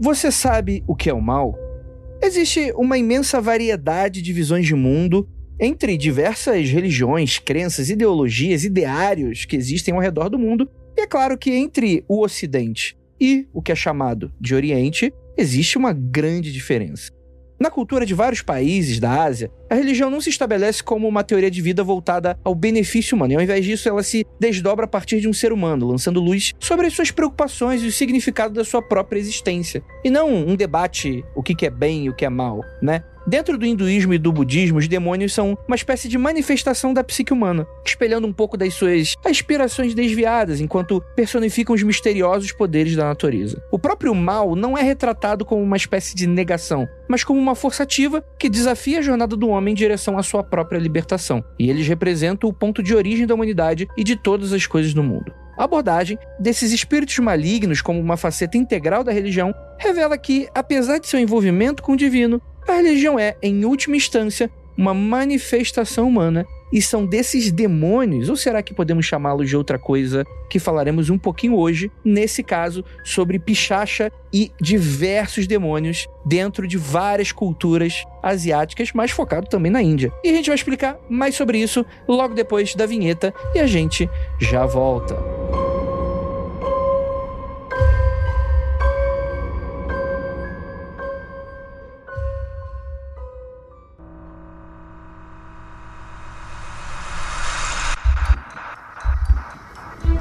Você sabe o que é o mal? Existe uma imensa variedade de visões de mundo entre diversas religiões, crenças, ideologias, ideários que existem ao redor do mundo. E é claro que entre o Ocidente e o que é chamado de Oriente, existe uma grande diferença. Na cultura de vários países da Ásia, a religião não se estabelece como uma teoria de vida voltada ao benefício humano, e ao invés disso, ela se desdobra a partir de um ser humano, lançando luz sobre as suas preocupações e o significado da sua própria existência. E não um debate o que é bem e o que é mal, né? Dentro do hinduísmo e do budismo, os demônios são uma espécie de manifestação da psique humana, espelhando um pouco das suas aspirações desviadas, enquanto personificam os misteriosos poderes da natureza. O próprio mal não é retratado como uma espécie de negação, mas como uma força ativa que desafia a jornada do homem em direção à sua própria libertação. E eles representam o ponto de origem da humanidade e de todas as coisas do mundo. A abordagem desses espíritos malignos como uma faceta integral da religião revela que, apesar de seu envolvimento com o divino, a religião é, em última instância, uma manifestação humana e são desses demônios, ou será que podemos chamá-los de outra coisa, que falaremos um pouquinho hoje, nesse caso, sobre Pichacha e diversos demônios dentro de várias culturas asiáticas, mas focado também na Índia. E a gente vai explicar mais sobre isso logo depois da vinheta e a gente já volta.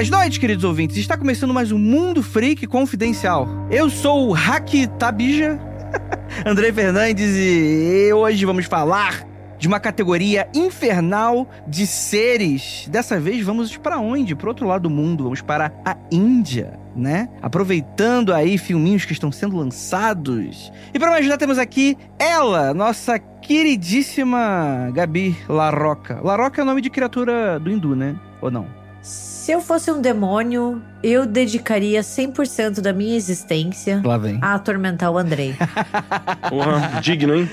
Belas noites, queridos ouvintes. Está começando mais um Mundo Freak Confidencial. Eu sou o Hack Tabija, André Fernandes, e hoje vamos falar de uma categoria infernal de seres. Dessa vez vamos para onde? Para outro lado do mundo, vamos para a Índia, né? Aproveitando aí filminhos que estão sendo lançados. E para me ajudar temos aqui ela, nossa queridíssima Gabi Larroca. Larroca é o nome de criatura do hindu, né? Ou não? Se eu fosse um demônio, eu dedicaria 100% da minha existência a atormentar o Andrei. Porra, digno, hein?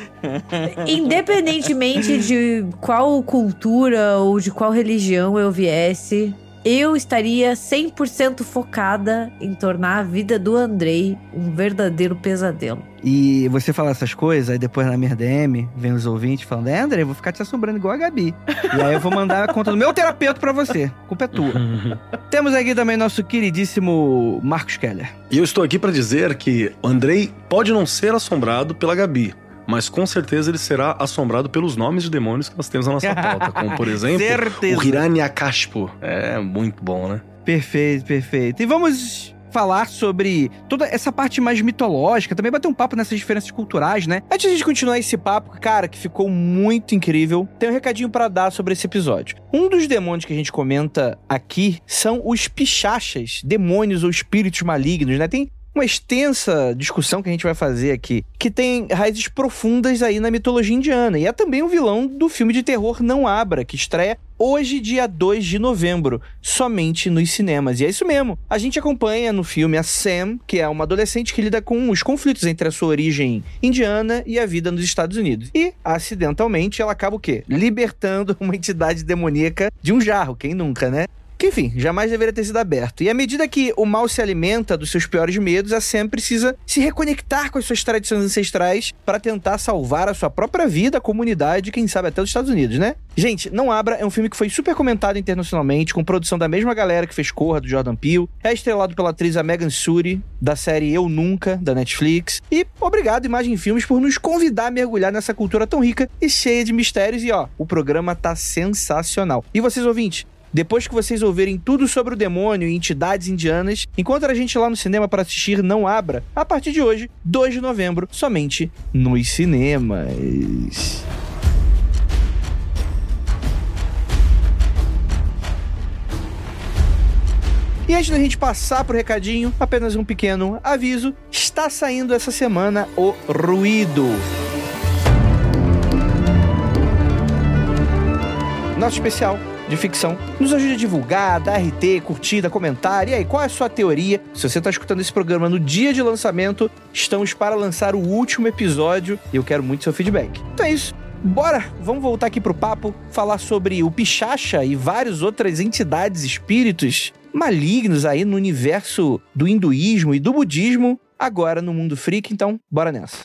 Independentemente de qual cultura ou de qual religião eu viesse, eu estaria 100% focada em tornar a vida do Andrei um verdadeiro pesadelo. E você fala essas coisas, aí depois na minha DM vem os ouvintes falando: É, André, eu vou ficar te assombrando igual a Gabi. e aí eu vou mandar a conta do meu terapeuta para você. A culpa é tua. Temos aqui também nosso queridíssimo Marcos Keller. E eu estou aqui para dizer que o Andrei pode não ser assombrado pela Gabi, mas com certeza ele será assombrado pelos nomes de demônios que nós temos na nossa pauta, como por exemplo certeza. o Hiranyakashipu. É muito bom, né? Perfeito, perfeito. E vamos falar sobre toda essa parte mais mitológica, também bater um papo nessas diferenças culturais, né? Antes de continuar esse papo, cara, que ficou muito incrível, tem um recadinho para dar sobre esse episódio. Um dos demônios que a gente comenta aqui são os pichachas, demônios ou espíritos malignos, né? Tem uma extensa discussão que a gente vai fazer aqui, que tem raízes profundas aí na mitologia indiana. E é também o vilão do filme de terror Não Abra, que estreia hoje, dia 2 de novembro, somente nos cinemas. E é isso mesmo. A gente acompanha no filme a Sam, que é uma adolescente que lida com os conflitos entre a sua origem indiana e a vida nos Estados Unidos. E, acidentalmente, ela acaba o quê? Libertando uma entidade demoníaca de um jarro. Quem nunca, né? Que, enfim, jamais deveria ter sido aberto. E à medida que o mal se alimenta dos seus piores medos, a Sam precisa se reconectar com as suas tradições ancestrais para tentar salvar a sua própria vida, a comunidade quem sabe até os Estados Unidos, né? Gente, Não Abra é um filme que foi super comentado internacionalmente, com produção da mesma galera que fez Corra, do Jordan Peele. É estrelado pela atriz Megan Suri, da série Eu Nunca, da Netflix. E obrigado, Imagem Filmes, por nos convidar a mergulhar nessa cultura tão rica e cheia de mistérios. E ó, o programa tá sensacional. E vocês, ouvintes, depois que vocês ouvirem tudo sobre o demônio e entidades indianas, encontra a gente lá no cinema para assistir Não Abra, a partir de hoje, 2 de novembro, somente nos cinemas. E antes da gente passar pro recadinho, apenas um pequeno aviso: está saindo essa semana o Ruído. Nosso especial de ficção. Nos ajude a divulgar, dar RT, curtida, comentário. E aí, qual é a sua teoria? Se você está escutando esse programa no dia de lançamento, estamos para lançar o último episódio e eu quero muito seu feedback. Então é isso. Bora, vamos voltar aqui pro papo, falar sobre o Pichacha e várias outras entidades, espíritos malignos aí no universo do hinduísmo e do budismo, agora no mundo freak, então bora nessa.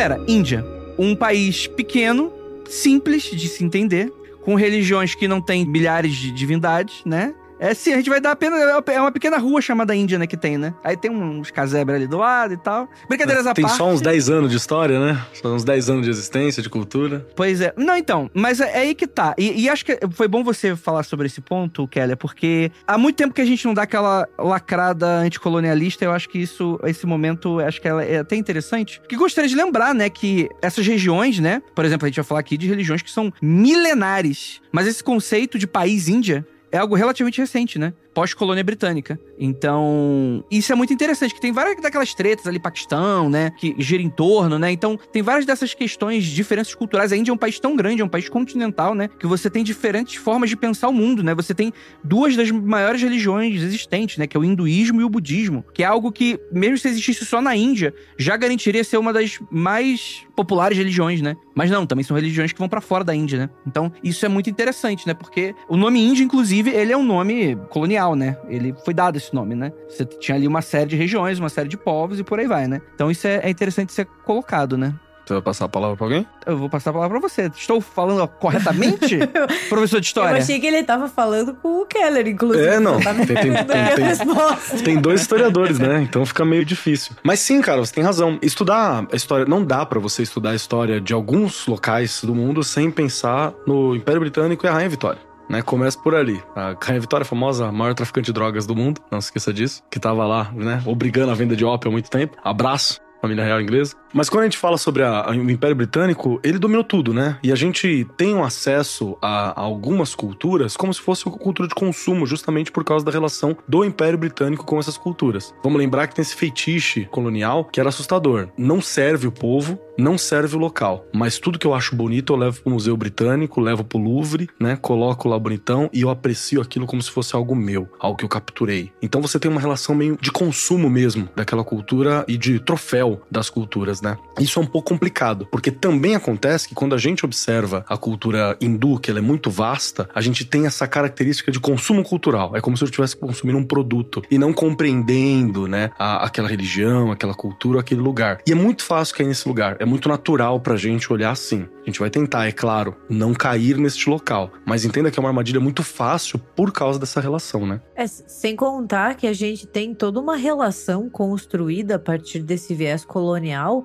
Galera, Índia, um país pequeno, simples de se entender, com religiões que não têm milhares de divindades, né? É sim, a gente vai dar apenas. É uma pequena rua chamada Índia, né? Que tem, né? Aí tem uns casebres ali do lado e tal. Brincadeiras à Tem parte. só uns 10 anos de história, né? Só uns 10 anos de existência, de cultura. Pois é. Não, então, mas é, é aí que tá. E, e acho que foi bom você falar sobre esse ponto, Keller, porque há muito tempo que a gente não dá aquela lacrada anticolonialista. Eu acho que isso, esse momento, acho que é até interessante. Que gostaria de lembrar, né, que essas regiões, né? Por exemplo, a gente vai falar aqui de religiões que são milenares. Mas esse conceito de país Índia é algo relativamente recente, né? Pós-colônia britânica. Então, isso é muito interessante, que tem várias daquelas tretas ali, Paquistão, né? Que gira em torno, né? Então, tem várias dessas questões, diferenças culturais. A Índia é um país tão grande, é um país continental, né? Que você tem diferentes formas de pensar o mundo, né? Você tem duas das maiores religiões existentes, né? Que é o hinduísmo e o budismo. Que é algo que, mesmo se existisse só na Índia, já garantiria ser uma das mais populares religiões, né? Mas não, também são religiões que vão para fora da Índia, né? Então, isso é muito interessante, né? Porque o nome Índia, inclusive, ele é um nome colonial, né? Ele foi dado esse nome, né? Você tinha ali uma série de regiões, uma série de povos e por aí vai, né? Então, isso é, é interessante ser colocado, né? Você vai passar a palavra pra alguém? Eu vou passar a palavra pra você. Estou falando corretamente, professor de Eu história? achei que ele tava falando com o Keller, inclusive. É, não. Tá Tem- tem- dando tem- tem- dois historiadores, né? Então fica meio difícil. Mas sim, cara, você tem razão. Estudar a história. Não dá pra você estudar a história de alguns locais do mundo sem pensar no Império Britânico e a Rainha Vitória. Né, começa por ali. A Rainha Vitória, a famosa maior traficante de drogas do mundo, não se esqueça disso, que tava lá, né, obrigando a venda de ópio há muito tempo. Abraço, família real inglesa. Mas quando a gente fala sobre a- a- o Império Britânico, ele dominou tudo, né? E a gente tem um acesso a, a algumas culturas como se fosse uma cultura de consumo, justamente por causa da relação do Império Britânico com essas culturas. Vamos lembrar que tem esse feitiço colonial que era assustador. Não serve o povo, não serve o local. Mas tudo que eu acho bonito eu levo pro Museu Britânico, levo pro Louvre, né? Coloco lá bonitão e eu aprecio aquilo como se fosse algo meu, algo que eu capturei. Então você tem uma relação meio de consumo mesmo daquela cultura e de troféu das culturas, né? Isso é um pouco complicado, porque também acontece que quando a gente observa a cultura hindu, que ela é muito vasta, a gente tem essa característica de consumo cultural. É como se eu estivesse consumindo um produto e não compreendendo, né, a- aquela religião, aquela cultura, aquele lugar. E é muito fácil cair nesse lugar. É muito natural pra gente olhar assim. A gente vai tentar, é claro, não cair neste local. Mas entenda que é uma armadilha muito fácil por causa dessa relação, né? É, sem contar que a gente tem toda uma relação construída a partir desse viés colonial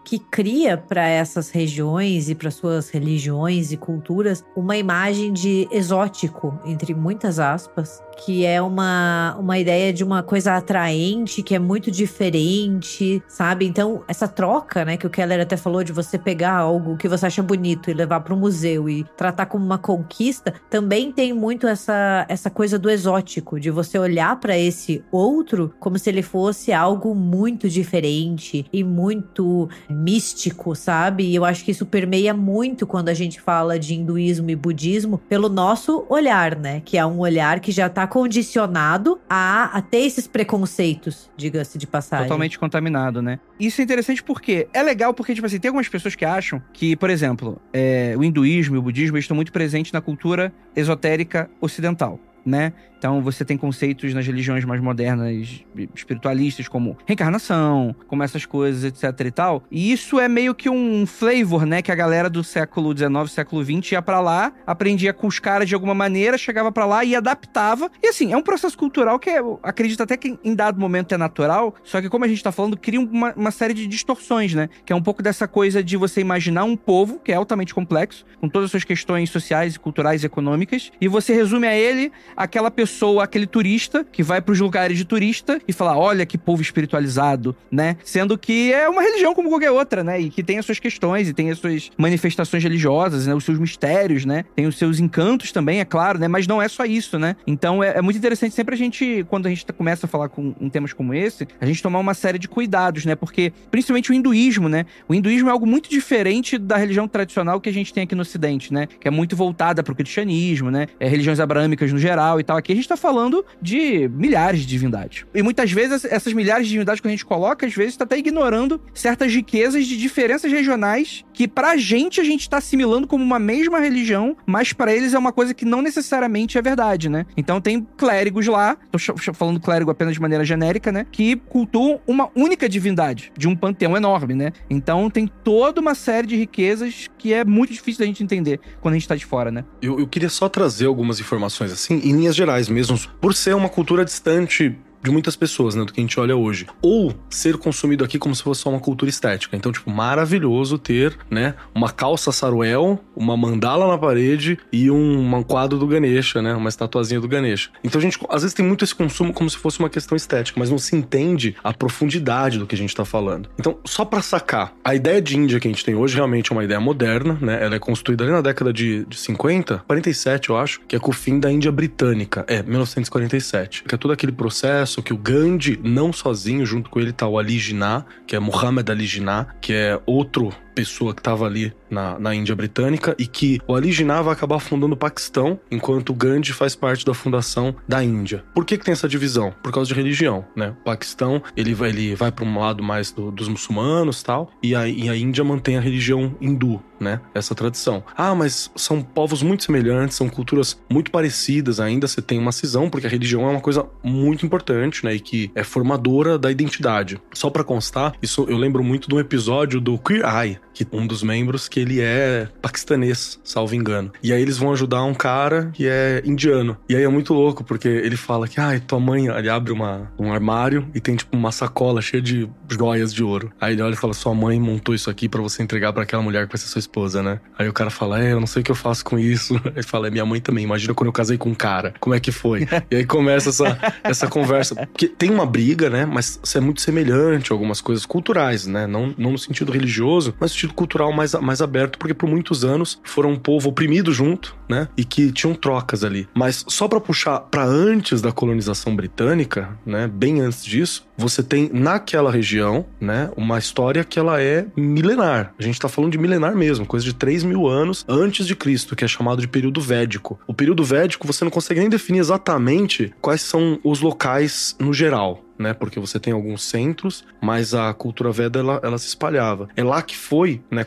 que cria para essas regiões e para suas religiões e culturas uma imagem de exótico, entre muitas aspas, que é uma, uma ideia de uma coisa atraente, que é muito diferente, sabe? Então, essa troca, né, que o Keller até falou de você pegar algo que você acha bonito e levar para o museu e tratar como uma conquista, também tem muito essa, essa coisa do exótico, de você olhar para esse outro como se ele fosse algo muito diferente e muito místico, sabe? E eu acho que isso permeia muito quando a gente fala de hinduísmo e budismo pelo nosso olhar, né? Que é um olhar que já tá condicionado a, a ter esses preconceitos, diga-se de passagem. Totalmente contaminado, né? Isso é interessante porque é legal porque, tipo assim, tem algumas pessoas que acham que, por exemplo, é, o hinduísmo e o budismo estão muito presentes na cultura esotérica ocidental. Né? Então você tem conceitos nas religiões mais modernas espiritualistas como reencarnação, como essas coisas, etc e tal. E isso é meio que um flavor, né, que a galera do século XIX, século XX ia para lá, aprendia com os caras de alguma maneira, chegava para lá e adaptava. E assim, é um processo cultural que é, acredito até que em dado momento é natural, só que como a gente tá falando, cria uma, uma série de distorções, né? Que é um pouco dessa coisa de você imaginar um povo que é altamente complexo, com todas as suas questões sociais, culturais e econômicas, e você resume a ele aquela pessoa, aquele turista que vai para os lugares de turista e fala: olha que povo espiritualizado, né? Sendo que é uma religião como qualquer outra, né? E que tem as suas questões e tem as suas manifestações religiosas, né? Os seus mistérios, né? Tem os seus encantos também, é claro, né? Mas não é só isso, né? Então é, é muito interessante sempre a gente, quando a gente começa a falar com, em temas como esse, a gente tomar uma série de cuidados, né? Porque, principalmente o hinduísmo, né? O hinduísmo é algo muito diferente da religião tradicional que a gente tem aqui no Ocidente, né? Que é muito voltada para o cristianismo, né? É, religiões abraâmicas no geral e tal. Aqui a gente tá falando de milhares de divindades. E muitas vezes essas milhares de divindades que a gente coloca, às vezes, tá até ignorando certas riquezas de diferenças regionais que pra gente a gente tá assimilando como uma mesma religião, mas para eles é uma coisa que não necessariamente é verdade, né? Então tem clérigos lá, tô falando clérigo apenas de maneira genérica, né? Que cultuam uma única divindade de um panteão enorme, né? Então tem toda uma série de riquezas que é muito difícil da gente entender quando a gente tá de fora, né? Eu, eu queria só trazer algumas informações assim, em linhas gerais mesmo, por ser uma cultura distante de muitas pessoas, né, do que a gente olha hoje. Ou ser consumido aqui como se fosse só uma cultura estética. Então, tipo, maravilhoso ter, né, uma calça saruel, uma mandala na parede e um, um quadro do Ganesha, né, uma estatuazinha do Ganesha. Então, a gente, às vezes tem muito esse consumo como se fosse uma questão estética, mas não se entende a profundidade do que a gente tá falando. Então, só para sacar, a ideia de Índia que a gente tem hoje realmente é uma ideia moderna, né, ela é construída ali na década de, de 50, 47, eu acho, que é com o fim da Índia britânica, é, 1947, que é todo aquele processo processo que o Gandhi, não sozinho, junto com ele tá o Ali Jinnah, que é Muhammad Ali Jinnah, que é outro pessoa que estava ali na, na Índia Britânica e que o Ali vai acabar fundando o Paquistão, enquanto o Gandhi faz parte da fundação da Índia. Por que, que tem essa divisão? Por causa de religião, né? O Paquistão, ele vai, ele vai para um lado mais do, dos muçulmanos tal, e a, e a Índia mantém a religião hindu, né? Essa tradição. Ah, mas são povos muito semelhantes, são culturas muito parecidas ainda, você tem uma cisão, porque a religião é uma coisa muito importante, né? E que é formadora da identidade. Só para constar, isso eu lembro muito de um episódio do Queer Eye, que um dos membros que ele é paquistanês, salvo engano. E aí eles vão ajudar um cara que é indiano. E aí é muito louco, porque ele fala que, ai, tua mãe, ele abre uma, um armário e tem tipo uma sacola cheia de joias de ouro. Aí ele olha e fala, sua mãe montou isso aqui para você entregar para aquela mulher que vai ser sua esposa, né? Aí o cara fala, é, eu não sei o que eu faço com isso. Ele fala, é minha mãe também, imagina quando eu casei com um cara, como é que foi? e aí começa essa, essa conversa. Porque tem uma briga, né? Mas isso é muito semelhante algumas coisas culturais, né? Não, não no sentido religioso, mas sentido cultural mais, mais aberto, porque por muitos anos foram um povo oprimido junto, né? E que tinham trocas ali. Mas só para puxar para antes da colonização britânica, né? Bem antes disso, você tem naquela região, né? Uma história que ela é milenar. A gente tá falando de milenar mesmo, coisa de 3 mil anos antes de Cristo, que é chamado de período védico. O período védico você não consegue nem definir exatamente quais são os locais no geral né? Porque você tem alguns centros, mas a cultura Veda ela, ela se espalhava. É lá que foi, né,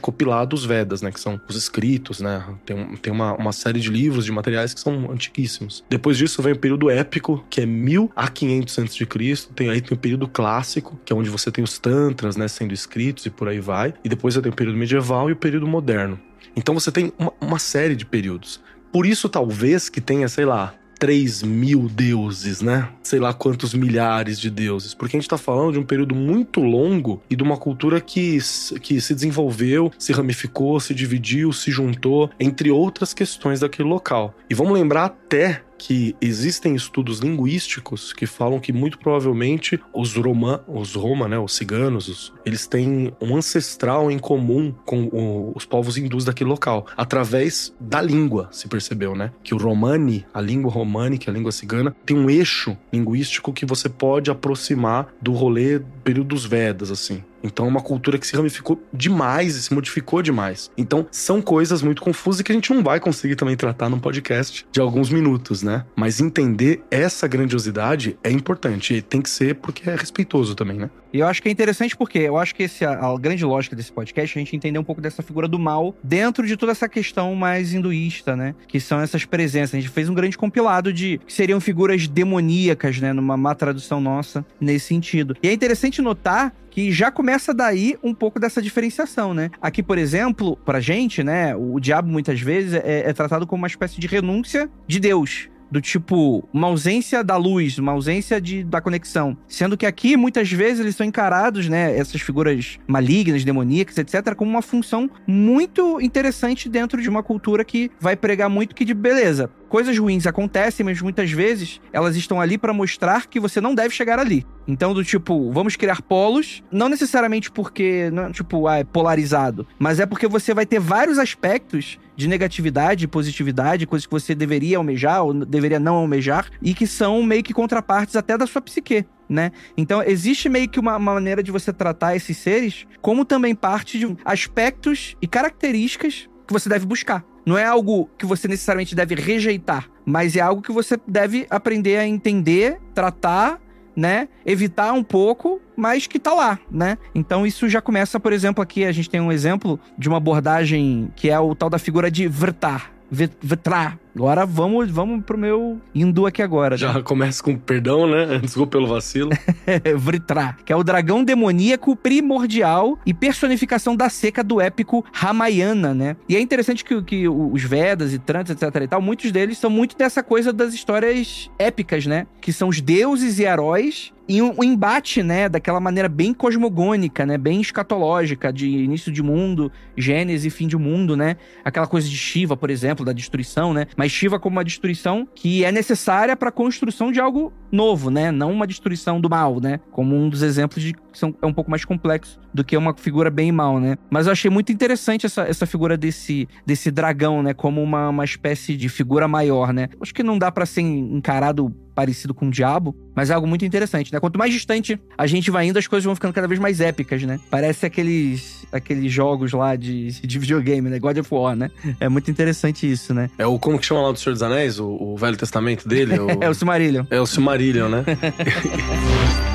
os Vedas, né? Que são os escritos, né? Tem, tem uma, uma série de livros, de materiais que são antiquíssimos. Depois disso vem o período épico, que é 1000 a 500 a.C. Tem aí tem o período clássico, que é onde você tem os tantras, né, sendo escritos e por aí vai. E depois você tem o período medieval e o período moderno. Então você tem uma, uma série de períodos. Por isso, talvez, que tenha, sei lá, 3 mil deuses, né? Sei lá quantos milhares de deuses. Porque a gente tá falando de um período muito longo e de uma cultura que, que se desenvolveu, se ramificou, se dividiu, se juntou, entre outras questões daquele local. E vamos lembrar até que existem estudos linguísticos que falam que muito provavelmente os Roma, os Roma, né, os ciganos, os, eles têm um ancestral em comum com o, os povos hindus daquele local, através da língua, se percebeu, né? Que o romani, a língua românica, a língua cigana, tem um eixo linguístico que você pode aproximar do rolê período dos Vedas, assim. Então é uma cultura que se ramificou demais e se modificou demais. Então são coisas muito confusas que a gente não vai conseguir também tratar num podcast de alguns minutos, né? Mas entender essa grandiosidade é importante e tem que ser porque é respeitoso também, né? E eu acho que é interessante porque eu acho que esse, a, a grande lógica desse podcast é a gente entender um pouco dessa figura do mal dentro de toda essa questão mais hinduísta, né? Que são essas presenças. A gente fez um grande compilado de que seriam figuras demoníacas, né? Numa má tradução nossa nesse sentido. E é interessante notar que já começa daí um pouco dessa diferenciação, né? Aqui, por exemplo, pra gente, né, o diabo muitas vezes é, é tratado como uma espécie de renúncia de Deus do tipo uma ausência da luz, uma ausência de, da conexão. Sendo que aqui, muitas vezes, eles são encarados, né, essas figuras malignas, demoníacas, etc., como uma função muito interessante dentro de uma cultura que vai pregar muito que de beleza. Coisas ruins acontecem, mas muitas vezes elas estão ali para mostrar que você não deve chegar ali. Então, do tipo, vamos criar polos, não necessariamente porque, não, tipo, ah, é polarizado, mas é porque você vai ter vários aspectos de negatividade positividade, coisas que você deveria almejar ou deveria não almejar, e que são meio que contrapartes até da sua psique. Né? Então, existe meio que uma maneira de você tratar esses seres como também parte de aspectos e características que você deve buscar. Não é algo que você necessariamente deve rejeitar, mas é algo que você deve aprender a entender, tratar né? Evitar um pouco, mas que tá lá, né? Então isso já começa, por exemplo, aqui a gente tem um exemplo de uma abordagem que é o tal da figura de Vrtar. Vrtar, Agora vamos, vamos pro meu hindu aqui agora. Já né? começa com perdão, né? Desculpa pelo vacilo. Vritra, que é o dragão demoníaco primordial e personificação da seca do épico Ramayana, né? E é interessante que, que os Vedas e Trants, etc e tal, muitos deles são muito dessa coisa das histórias épicas, né? Que são os deuses e heróis e um, embate, né, daquela maneira bem cosmogônica, né, bem escatológica, de início de mundo, Gênesis e fim de mundo, né, aquela coisa de Shiva, por exemplo, da destruição, né, mas Shiva como uma destruição que é necessária para a construção de algo novo, né? Não uma destruição do mal, né? Como um dos exemplos de que são, é um pouco mais complexo do que uma figura bem mal, né? Mas eu achei muito interessante essa, essa figura desse, desse dragão, né? Como uma, uma espécie de figura maior, né? Acho que não dá para ser encarado parecido com o diabo, mas é algo muito interessante, né? Quanto mais distante a gente vai indo, as coisas vão ficando cada vez mais épicas, né? Parece aqueles, aqueles jogos lá de, de videogame, né? God of War, né? É muito interessante isso, né? É o, como que chama lá do Senhor dos Anéis? O, o Velho Testamento dele? O... é o Silmarillion. É o Silmarillion, né?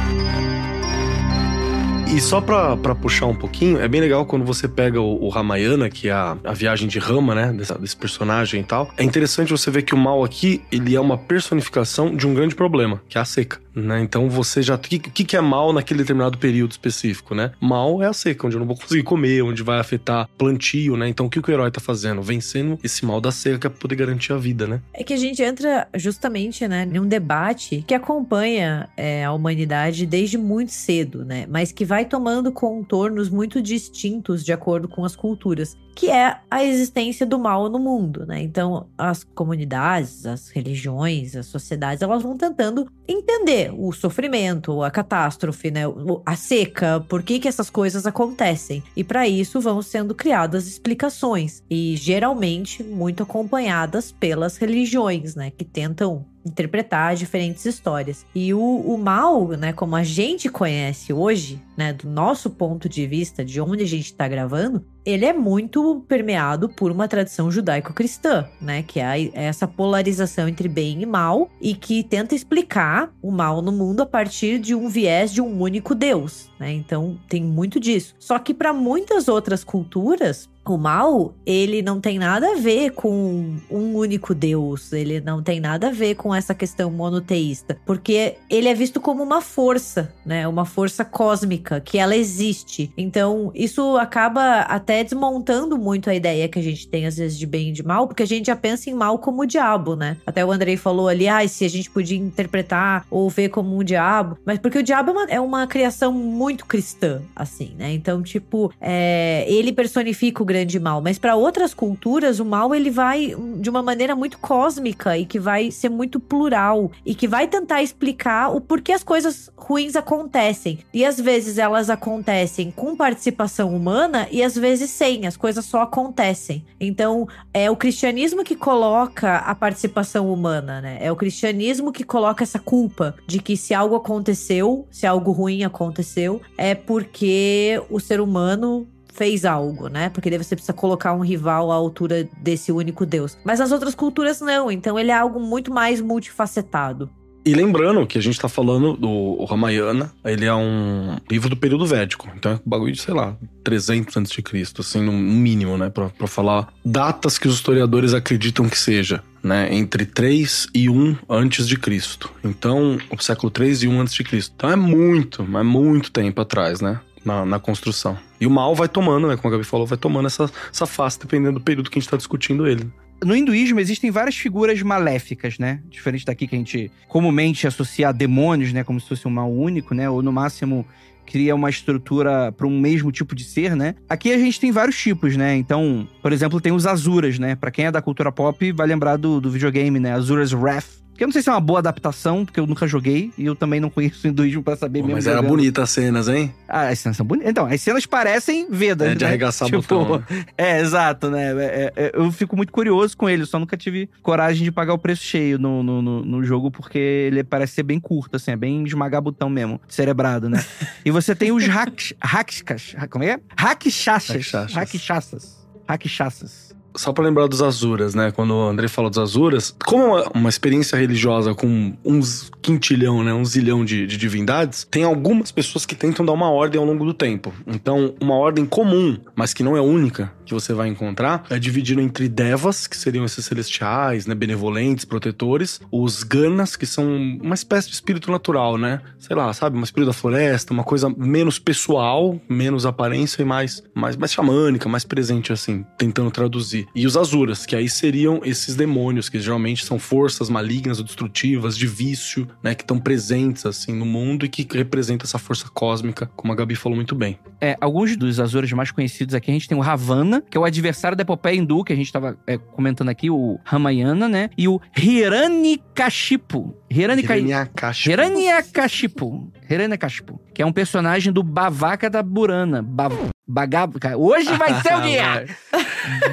E só pra, pra puxar um pouquinho, é bem legal quando você pega o, o Ramayana, que é a, a viagem de Rama, né? Desse, personagem e tal. É interessante você ver que o mal aqui, ele é uma personificação de um grande problema, que é a seca. Né? Então você já. O que, que é mal naquele determinado período específico, né? Mal é a seca, onde eu não vou conseguir comer, onde vai afetar plantio, né? Então o que, que o herói tá fazendo? Vencendo esse mal da seca pra poder garantir a vida, né? É que a gente entra justamente, né, num debate que acompanha é, a humanidade desde muito cedo, né? Mas que vai tomando contornos muito distintos de acordo com as culturas que é a existência do mal no mundo, né? Então, as comunidades, as religiões, as sociedades, elas vão tentando entender o sofrimento, a catástrofe, né? A seca, por que que essas coisas acontecem. E para isso vão sendo criadas explicações e geralmente muito acompanhadas pelas religiões, né, que tentam interpretar diferentes histórias. E o, o mal, né, como a gente conhece hoje, né, do nosso ponto de vista, de onde a gente está gravando, ele é muito permeado por uma tradição judaico-cristã, né, que é essa polarização entre bem e mal e que tenta explicar o mal no mundo a partir de um viés de um único Deus, né? Então tem muito disso. Só que para muitas outras culturas, o mal, ele não tem nada a ver com um único Deus, ele não tem nada a ver com essa questão monoteísta, porque ele é visto como uma força, né? Uma força cósmica, que ela existe. Então, isso acaba até desmontando muito a ideia que a gente tem às vezes de bem e de mal, porque a gente já pensa em mal como o diabo, né? Até o Andrei falou ali, ah, se a gente podia interpretar ou ver como um diabo, mas porque o diabo é uma, é uma criação muito cristã, assim, né? Então, tipo, é, ele personifica o grande mal, mas para outras culturas o mal ele vai de uma maneira muito cósmica e que vai ser muito plural e que vai tentar explicar o porquê as coisas ruins acontecem. E às vezes elas acontecem com participação humana e às vezes sem, as coisas só acontecem. Então, é o cristianismo que coloca a participação humana, né? É o cristianismo que coloca essa culpa de que se algo aconteceu, se algo ruim aconteceu, é porque o ser humano fez algo, né? Porque daí você precisa colocar um rival à altura desse único Deus. Mas as outras culturas não, então ele é algo muito mais multifacetado. E lembrando que a gente tá falando do Ramayana, ele é um livro do período védico. Então é bagulho de, sei lá, 300 a.C., assim, no mínimo, né? Pra, pra falar datas que os historiadores acreditam que seja. Né, entre 3 e 1 antes de Cristo. Então, o século 3 e 1 antes de Cristo. Então é muito, mas muito tempo atrás, né? Na, na, construção. E o mal vai tomando, né? Como a Gabi falou, vai tomando essa, essa face dependendo do período que a gente tá discutindo ele no hinduísmo existem várias figuras maléficas, né? Diferente daqui que a gente comumente associa a demônios, né? Como se fosse um mal único, né? Ou no máximo cria uma estrutura para um mesmo tipo de ser, né? Aqui a gente tem vários tipos, né? Então, por exemplo, tem os Azuras, né? Para quem é da cultura pop, vai lembrar do, do videogame, né? Azuras Wrath, que eu não sei se é uma boa adaptação, porque eu nunca joguei e eu também não conheço o hinduísmo pra saber mesmo. Mas era bonita as cenas, hein? Ah, as cenas são bonitas. Então, as cenas parecem Vedas. É de né? arregaçar tipo, botão. Né? É, exato, né? É, é, é, eu fico muito curioso com ele, só nunca tive coragem de pagar o preço cheio no, no, no, no jogo, porque ele parece ser bem curto, assim, é bem esmagar botão mesmo, cerebrado, né? e você tem os hacks. Hacks. Como é? Hackchachas. Hackchachas. Hackchachas só para lembrar dos Azuras, né? Quando o André falou dos Azuras, como uma, uma experiência religiosa com uns quintilhão, né? Um zilhão de, de, divindades, tem algumas pessoas que tentam dar uma ordem ao longo do tempo. Então, uma ordem comum, mas que não é única, que você vai encontrar, é dividido entre Devas, que seriam esses celestiais, né? Benevolentes, protetores, os Ganas, que são uma espécie de espírito natural, né? Sei lá, sabe? Uma espírito da floresta, uma coisa menos pessoal, menos aparência e mais, mais, mais xamânica, mais presente, assim, tentando traduzir. E os Azuras, que aí seriam esses demônios, que geralmente são forças malignas ou destrutivas, de vício, né? Que estão presentes, assim, no mundo e que representam essa força cósmica, como a Gabi falou muito bem. É, alguns dos Azuras mais conhecidos aqui, a gente tem o Ravana, que é o adversário da epopeia hindu, que a gente tava é, comentando aqui, o Ramayana, né? E o Hiranyakashipu. Hiranyakashipu. Hiranyakashipu. Hiranyakashipu. Que é um personagem do Bavaka da Burana. Bav... Bagav... Hoje vai ser o dia!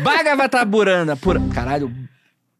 Bhagavata Burana. Por... Caralho.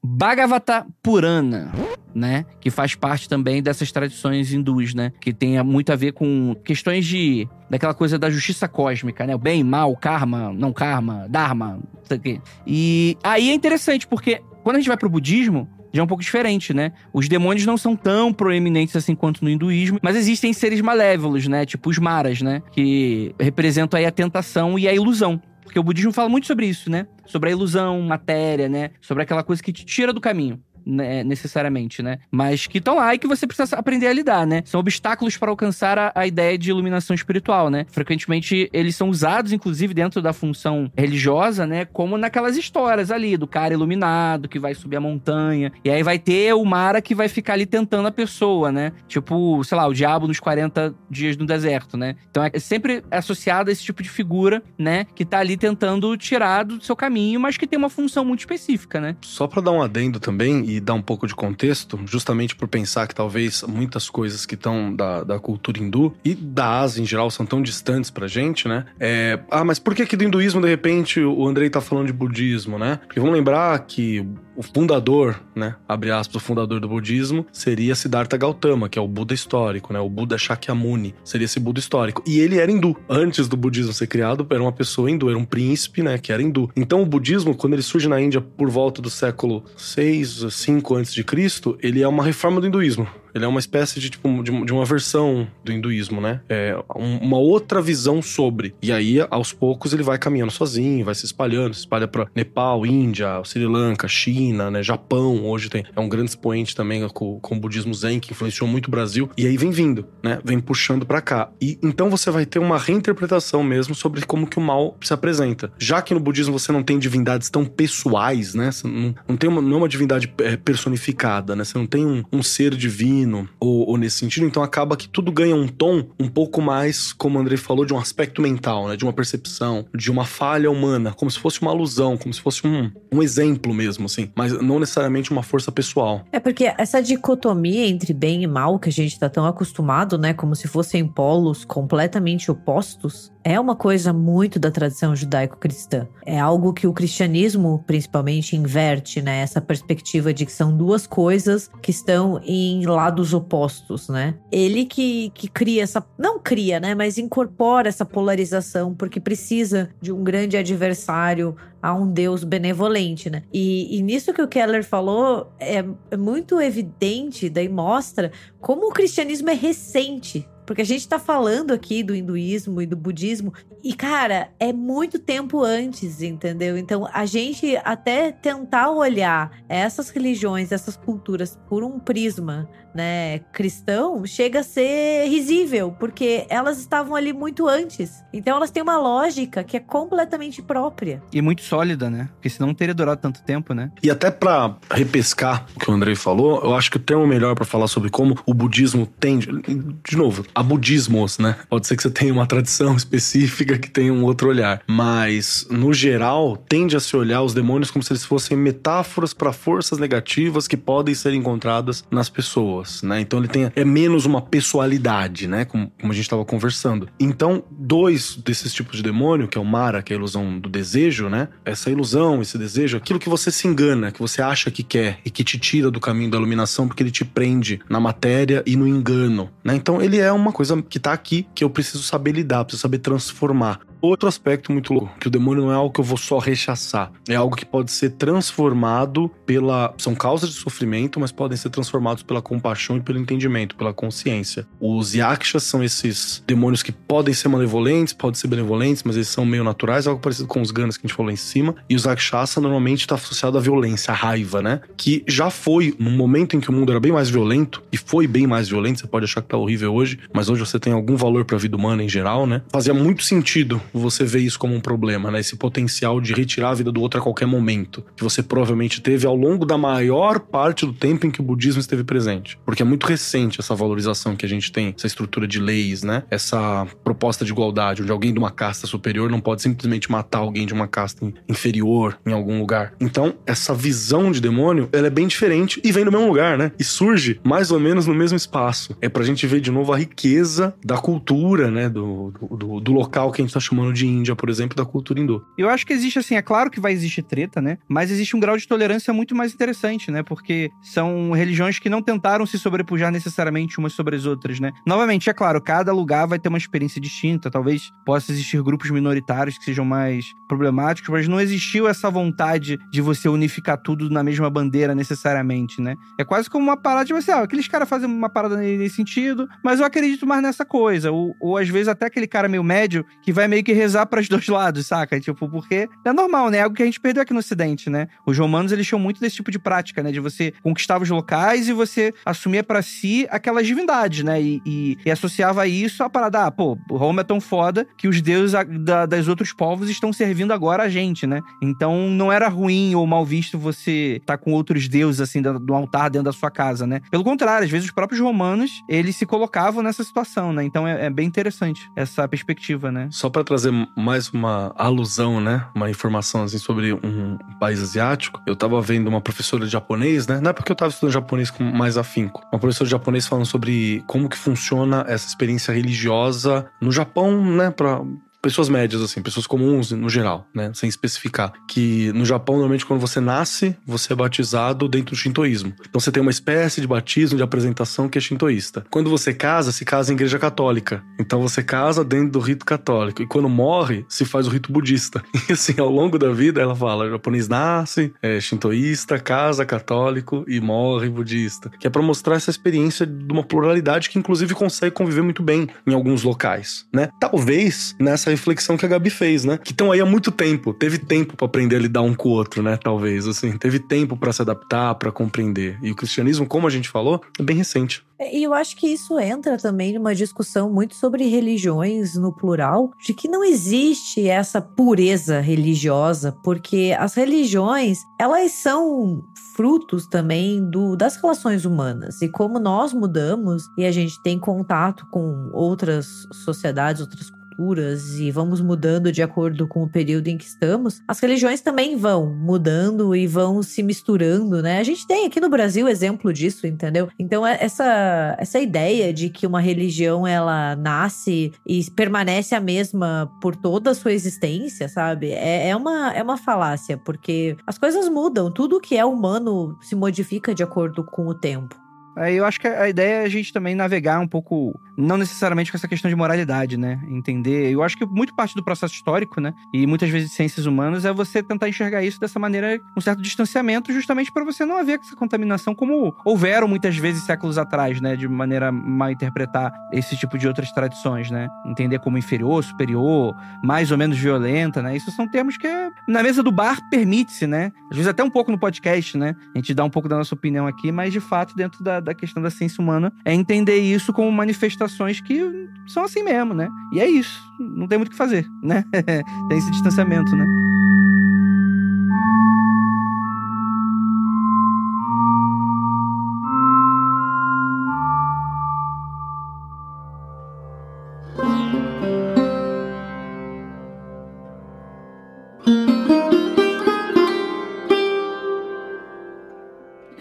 Bhagavata Purana, né? Que faz parte também dessas tradições hindus, né? Que tem muito a ver com questões de... Daquela coisa da justiça cósmica, né? O bem, mal, karma, não karma, dharma, sei o quê. E aí é interessante, porque quando a gente vai pro budismo, já é um pouco diferente, né? Os demônios não são tão proeminentes assim quanto no hinduísmo, mas existem seres malévolos, né? Tipo os maras, né? Que representam aí a tentação e a ilusão. Porque o budismo fala muito sobre isso, né? Sobre a ilusão, matéria, né? Sobre aquela coisa que te tira do caminho né, necessariamente, né? Mas que estão lá e que você precisa aprender a lidar, né? São obstáculos para alcançar a, a, ideia de iluminação espiritual, né? Frequentemente eles são usados, inclusive, dentro da função religiosa, né? Como naquelas histórias ali do cara iluminado que vai subir a montanha. E aí vai ter o Mara que vai ficar ali tentando a pessoa, né? Tipo, sei lá, o diabo nos 40 dias no deserto, né? Então é sempre associado a esse tipo de figura, né? Que tá ali tentando tirar do seu caminho, mas que tem uma função muito específica, né? Só para dar um adendo também, e dar um pouco de contexto, justamente por pensar que talvez muitas coisas que estão da, da cultura hindu e da Ásia em geral são tão distantes pra gente, né? É, ah, mas por que aqui do hinduísmo, de repente, o Andrei tá falando de budismo, né? Porque vamos lembrar que o fundador, né, abre aspas, o fundador do budismo seria Siddhartha Gautama, que é o Buda histórico, né, o Buda Shakyamuni, seria esse Buda histórico. E ele era hindu. Antes do budismo ser criado, era uma pessoa hindu, era um príncipe, né, que era hindu. Então o budismo, quando ele surge na Índia por volta do século 6, 5 antes de Cristo, ele é uma reforma do hinduísmo. Ele é uma espécie de, tipo, de, de uma versão do hinduísmo, né? É uma outra visão sobre. E aí, aos poucos, ele vai caminhando sozinho, vai se espalhando, se espalha para Nepal, Índia, Sri Lanka, China, né? Japão, hoje tem, é um grande expoente também com, com o budismo zen, que influenciou muito o Brasil. E aí vem vindo, né? Vem puxando para cá. E então você vai ter uma reinterpretação mesmo sobre como que o mal se apresenta. Já que no budismo você não tem divindades tão pessoais, né? Você não, não tem uma, não é uma divindade é, personificada, né? Você não tem um, um ser divino ou, ou, nesse sentido, então acaba que tudo ganha um tom um pouco mais, como o Andrei falou, de um aspecto mental, né? De uma percepção, de uma falha humana, como se fosse uma alusão, como se fosse um, um exemplo mesmo, assim, mas não necessariamente uma força pessoal. É porque essa dicotomia entre bem e mal que a gente tá tão acostumado, né? Como se fossem polos completamente opostos, é uma coisa muito da tradição judaico-cristã. É algo que o cristianismo, principalmente, inverte, né? Essa perspectiva de que são duas coisas que estão em lados opostos, né? Ele que, que cria essa. Não cria, né? Mas incorpora essa polarização, porque precisa de um grande adversário a um Deus benevolente, né? E, e nisso que o Keller falou é, é muito evidente, daí mostra como o cristianismo é recente porque a gente tá falando aqui do hinduísmo e do budismo, e cara, é muito tempo antes, entendeu? Então a gente até tentar olhar essas religiões, essas culturas por um prisma né, cristão, chega a ser risível, porque elas estavam ali muito antes. Então elas têm uma lógica que é completamente própria. E muito sólida, né? Porque senão não teria durado tanto tempo, né? E até para repescar o que o Andrei falou, eu acho que o termo melhor para falar sobre como o budismo tende, de novo, a budismos, né? Pode ser que você tenha uma tradição específica que tenha um outro olhar, mas no geral tende a se olhar os demônios como se eles fossem metáforas para forças negativas que podem ser encontradas nas pessoas pessoas, né? Então ele tem é menos uma pessoalidade, né? Como, como a gente estava conversando. Então, dois desses tipos de demônio, que é o Mara, que é a ilusão do desejo, né? Essa ilusão, esse desejo, aquilo que você se engana, que você acha que quer e que te tira do caminho da iluminação porque ele te prende na matéria e no engano, né? Então ele é uma coisa que tá aqui que eu preciso saber lidar, preciso saber transformar. Outro aspecto muito louco, que o demônio não é algo que eu vou só rechaçar, é algo que pode ser transformado pela. São causas de sofrimento, mas podem ser transformados pela compaixão e pelo entendimento, pela consciência. Os yakshas são esses demônios que podem ser malevolentes, podem ser benevolentes, mas eles são meio naturais, algo parecido com os ganas que a gente falou em cima. E os rakshasa normalmente está associado à violência, à raiva, né? Que já foi, num momento em que o mundo era bem mais violento, e foi bem mais violento, você pode achar que tá horrível hoje, mas hoje você tem algum valor para a vida humana em geral, né? Fazia muito sentido você vê isso como um problema, né? Esse potencial de retirar a vida do outro a qualquer momento, que você provavelmente teve ao longo da maior parte do tempo em que o budismo esteve presente. Porque é muito recente essa valorização que a gente tem, essa estrutura de leis, né? Essa proposta de igualdade, onde alguém de uma casta superior não pode simplesmente matar alguém de uma casta inferior em algum lugar. Então, essa visão de demônio, ela é bem diferente e vem do mesmo lugar, né? E surge mais ou menos no mesmo espaço. É pra gente ver de novo a riqueza da cultura, né? Do, do, do local que a gente tá chamando chamando de Índia, por exemplo, da cultura hindu. Eu acho que existe, assim, é claro que vai existir treta, né? Mas existe um grau de tolerância muito mais interessante, né? Porque são religiões que não tentaram se sobrepujar necessariamente umas sobre as outras, né? Novamente, é claro, cada lugar vai ter uma experiência distinta, talvez possa existir grupos minoritários que sejam mais problemáticos, mas não existiu essa vontade de você unificar tudo na mesma bandeira necessariamente, né? É quase como uma parada de você, ah, aqueles caras fazem uma parada nesse sentido, mas eu acredito mais nessa coisa. Ou, ou às vezes até aquele cara meio médio que vai meio que rezar para os dois lados, saca? Tipo, porque é normal, né? É algo que a gente perdeu aqui no Ocidente, né? Os romanos, eles tinham muito desse tipo de prática, né? De você conquistar os locais e você assumir para si aquelas divindades, né? E, e, e, associava isso a parada, ah, pô, Roma é tão foda que os deuses da, das outros povos estão servindo agora a gente, né? Então não era ruim ou mal visto você estar tá com outros deuses, assim, do, altar dentro da sua casa, né? Pelo contrário, às vezes os próprios romanos, eles se colocavam nessa situação, né? Então é, é bem interessante essa perspectiva, né? Só para trazer mais uma alusão, né? Uma informação assim sobre um país asiático. Eu tava vendo uma professora de japonês, né? Não é porque eu tava estudando japonês com mais afinco. Uma professora de japonês falando sobre como que funciona essa experiência religiosa no Japão, né? Pra, pessoas médias, assim, pessoas comuns no geral, né? Sem especificar. Que no Japão, normalmente, quando você nasce, você é batizado dentro do shintoísmo. Então você tem uma espécie de batismo, de apresentação que é shintoísta. Quando você casa, se casa em igreja católica. Então você casa dentro do rito católico. E quando morre, se faz o rito budista. E assim, ao longo da vida, ela fala: japonês nasce, é shintoísta, casa católico e morre budista. Que é para mostrar essa experiência de uma pluralidade que, inclusive, consegue conviver muito bem em alguns locais, né? Talvez nessa reflexão que a Gabi fez, né? Que estão aí há muito tempo. Teve tempo para aprender a lidar um com o outro, né? Talvez, assim. Teve tempo para se adaptar, para compreender. E o cristianismo, como a gente falou, é bem recente. E eu acho que isso entra também numa discussão muito sobre religiões no plural, de que não existe essa pureza religiosa, porque as religiões, elas são frutos também do, das relações humanas. E como nós mudamos e a gente tem contato com outras sociedades, outras culturas e vamos mudando de acordo com o período em que estamos, as religiões também vão mudando e vão se misturando, né? A gente tem aqui no Brasil exemplo disso, entendeu? Então é, essa essa ideia de que uma religião ela nasce e permanece a mesma por toda a sua existência, sabe? É, é uma é uma falácia, porque as coisas mudam, tudo que é humano se modifica de acordo com o tempo. Aí eu acho que a ideia é a gente também navegar um pouco, não necessariamente com essa questão de moralidade, né? Entender. Eu acho que muito parte do processo histórico, né? E muitas vezes de ciências humanas é você tentar enxergar isso dessa maneira, um certo distanciamento, justamente para você não haver essa contaminação como houveram muitas vezes séculos atrás, né? De maneira mal interpretar esse tipo de outras tradições, né? Entender como inferior, superior, mais ou menos violenta, né? Isso são termos que na mesa do bar permite-se, né? Às vezes até um pouco no podcast, né? A gente dá um pouco da nossa opinião aqui, mas de fato dentro da da questão da ciência humana é entender isso como manifestações que são assim mesmo, né? E é isso. Não tem muito o que fazer, né? tem esse distanciamento, né?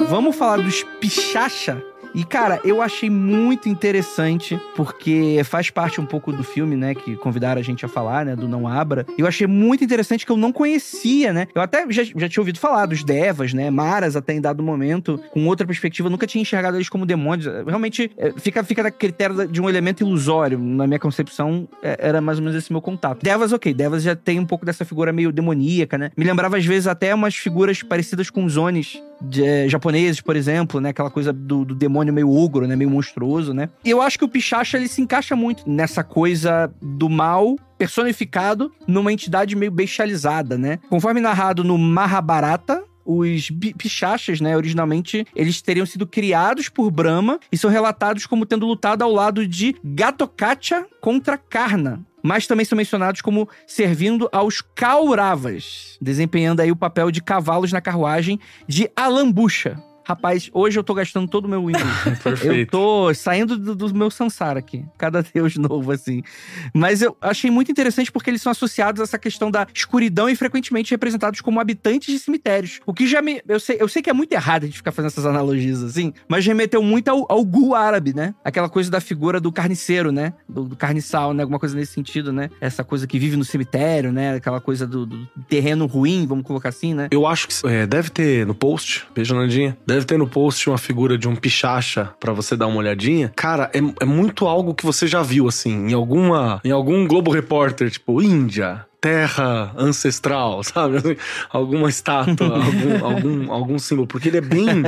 Vamos falar dos pichacha e, cara, eu achei muito interessante, porque faz parte um pouco do filme, né? Que convidaram a gente a falar, né? Do Não Abra. Eu achei muito interessante que eu não conhecia, né? Eu até já, já tinha ouvido falar dos Devas, né? Maras, até em dado momento, com outra perspectiva. Eu nunca tinha enxergado eles como demônios. Realmente, é, fica, fica da critério de um elemento ilusório. Na minha concepção, é, era mais ou menos esse meu contato. Devas, ok. Devas já tem um pouco dessa figura meio demoníaca, né? Me lembrava, às vezes, até umas figuras parecidas com os Onis de, é, japoneses, por exemplo, né? Aquela coisa do, do demônio demônio meio ogro, né? Meio monstruoso, né? E eu acho que o Pichacha, ele se encaixa muito nessa coisa do mal personificado numa entidade meio bestializada, né? Conforme narrado no Mahabharata, os pichachas, né, originalmente, eles teriam sido criados por Brahma e são relatados como tendo lutado ao lado de Gatotkacha contra Karna, mas também são mencionados como servindo aos Kauravas, desempenhando aí o papel de cavalos na carruagem de Alambucha. Rapaz, hoje eu tô gastando todo o meu Windows. Perfeito. Eu tô saindo do, do, meu Sansara aqui. Cada Deus novo, assim. Mas eu achei muito interessante porque eles são associados a essa questão da escuridão e frequentemente representados como habitantes de cemitérios. O que já me. Eu sei, eu sei que é muito errado a gente ficar fazendo essas analogias assim, mas remeteu muito ao, ao Gu árabe, né? Aquela coisa da figura do carniceiro, né? Do, do carniçal, né? Alguma coisa nesse sentido, né? Essa coisa que vive no cemitério, né? Aquela coisa do, do terreno ruim, vamos colocar assim, né? Eu acho que é, deve ter no post, beijo, Nandinha. Deve ter no post uma figura de um pichacha para você dar uma olhadinha. Cara, é, é muito algo que você já viu, assim, em alguma. Em algum Globo Repórter, tipo, Índia, terra ancestral, sabe? Assim, alguma estátua, algum, algum, algum símbolo. Porque ele é bem.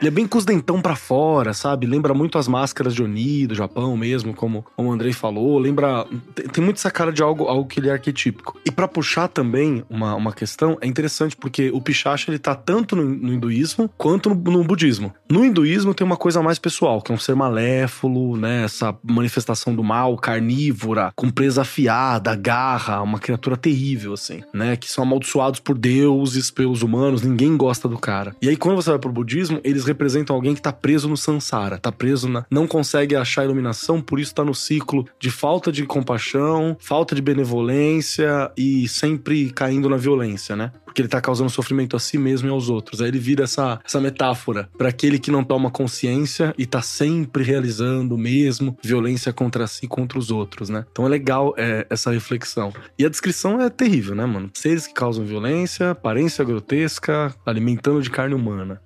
ele é bem com os dentão pra fora, sabe? Lembra muito as máscaras de Oni, do Japão mesmo, como, como o Andrei falou. Lembra. Tem, muito essa cara de algo, algo que ele é arquetípico. E para puxar também uma, uma questão, é interessante porque o Pichacha ele tá tanto no, no hinduísmo quanto no, no, budismo. No hinduísmo tem uma coisa mais pessoal, que é um ser maléfolo, né? Essa manifestação do mal, carnívora, com presa afiada, garra, uma criatura criatura terrível, assim, né? Que são amaldiçoados por deuses, pelos humanos, ninguém gosta do cara. E aí, quando você vai pro budismo, eles representam alguém que tá preso no samsara, tá preso na. não consegue achar iluminação, por isso tá no ciclo de falta de compaixão, falta de benevolência e sempre caindo na violência, né? Porque ele tá causando sofrimento a si mesmo e aos outros. Aí ele vira essa, essa metáfora para aquele que não toma consciência e tá sempre realizando mesmo violência contra si e contra os outros, né? Então é legal é, essa reflexão. E a descrição é terrível, né, mano? Seres que causam violência, aparência grotesca, alimentando de carne humana.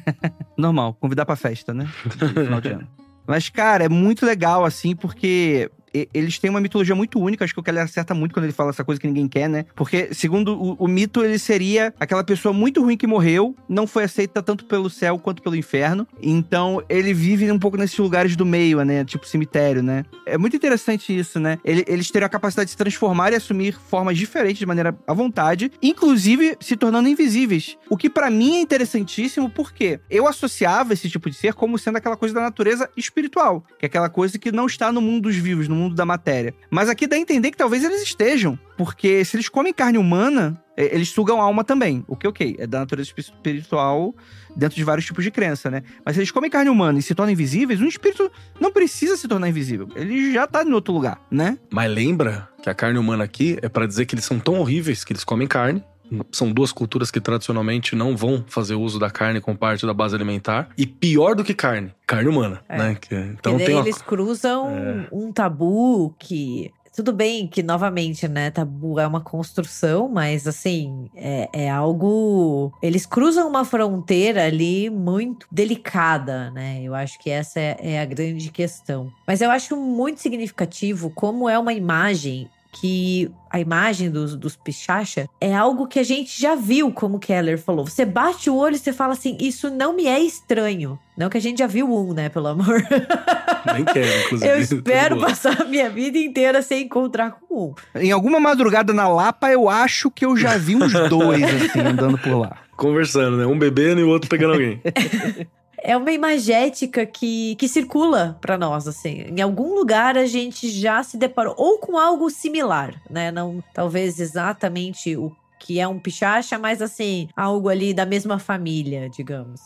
Normal, convidar pra festa, né? Final de ano. Mas, cara, é muito legal, assim, porque eles têm uma mitologia muito única, acho que o Keller acerta muito quando ele fala essa coisa que ninguém quer, né? Porque, segundo o, o, mito, ele seria aquela pessoa muito ruim que morreu, não foi aceita tanto pelo céu quanto pelo inferno. Então, ele vive um pouco nesses lugares do meio, né? Tipo cemitério, né? É muito interessante isso, né? Ele, eles teriam a capacidade de se transformar e assumir formas diferentes de maneira à vontade, inclusive se tornando invisíveis. O que para mim é interessantíssimo, porque eu associava esse tipo de ser como sendo aquela coisa da natureza espiritual, que é aquela coisa que não está no mundo dos vivos, no mundo da matéria. Mas aqui dá a entender que talvez eles estejam, porque se eles comem carne humana, é, eles sugam alma também. O que, ok, é da natureza espiritual dentro de vários tipos de crença, né? Mas se eles comem carne humana e se tornam invisíveis, um espírito não precisa se tornar invisível. Ele já tá em outro lugar, né? Mas lembra que a carne humana aqui é para dizer que eles são tão horríveis que eles comem carne. São duas culturas que tradicionalmente não vão fazer uso da carne como parte da base alimentar. E pior do que carne, carne humana, é. né? Que, então tem uma... eles cruzam é. um tabu que tudo bem que, novamente, né, tabu é uma construção, mas assim, é, é algo. Eles cruzam uma fronteira ali muito delicada, né? Eu acho que essa é, é a grande questão. Mas eu acho muito significativo como é uma imagem que a imagem dos, dos pichacha é algo que a gente já viu, como Keller falou. Você bate o olho e você fala assim: Isso não me é estranho. Não que a gente já viu um, né? Pelo amor. Nem quero, inclusive. Eu espero passar a minha vida inteira sem encontrar com um. Em alguma madrugada na Lapa, eu acho que eu já vi uns dois, assim, andando por lá. Conversando, né? Um bebendo e o outro pegando alguém. É uma imagética que, que circula para nós, assim. Em algum lugar a gente já se deparou ou com algo similar, né? Não, talvez exatamente o que é um pichacha, mas assim, algo ali da mesma família, digamos.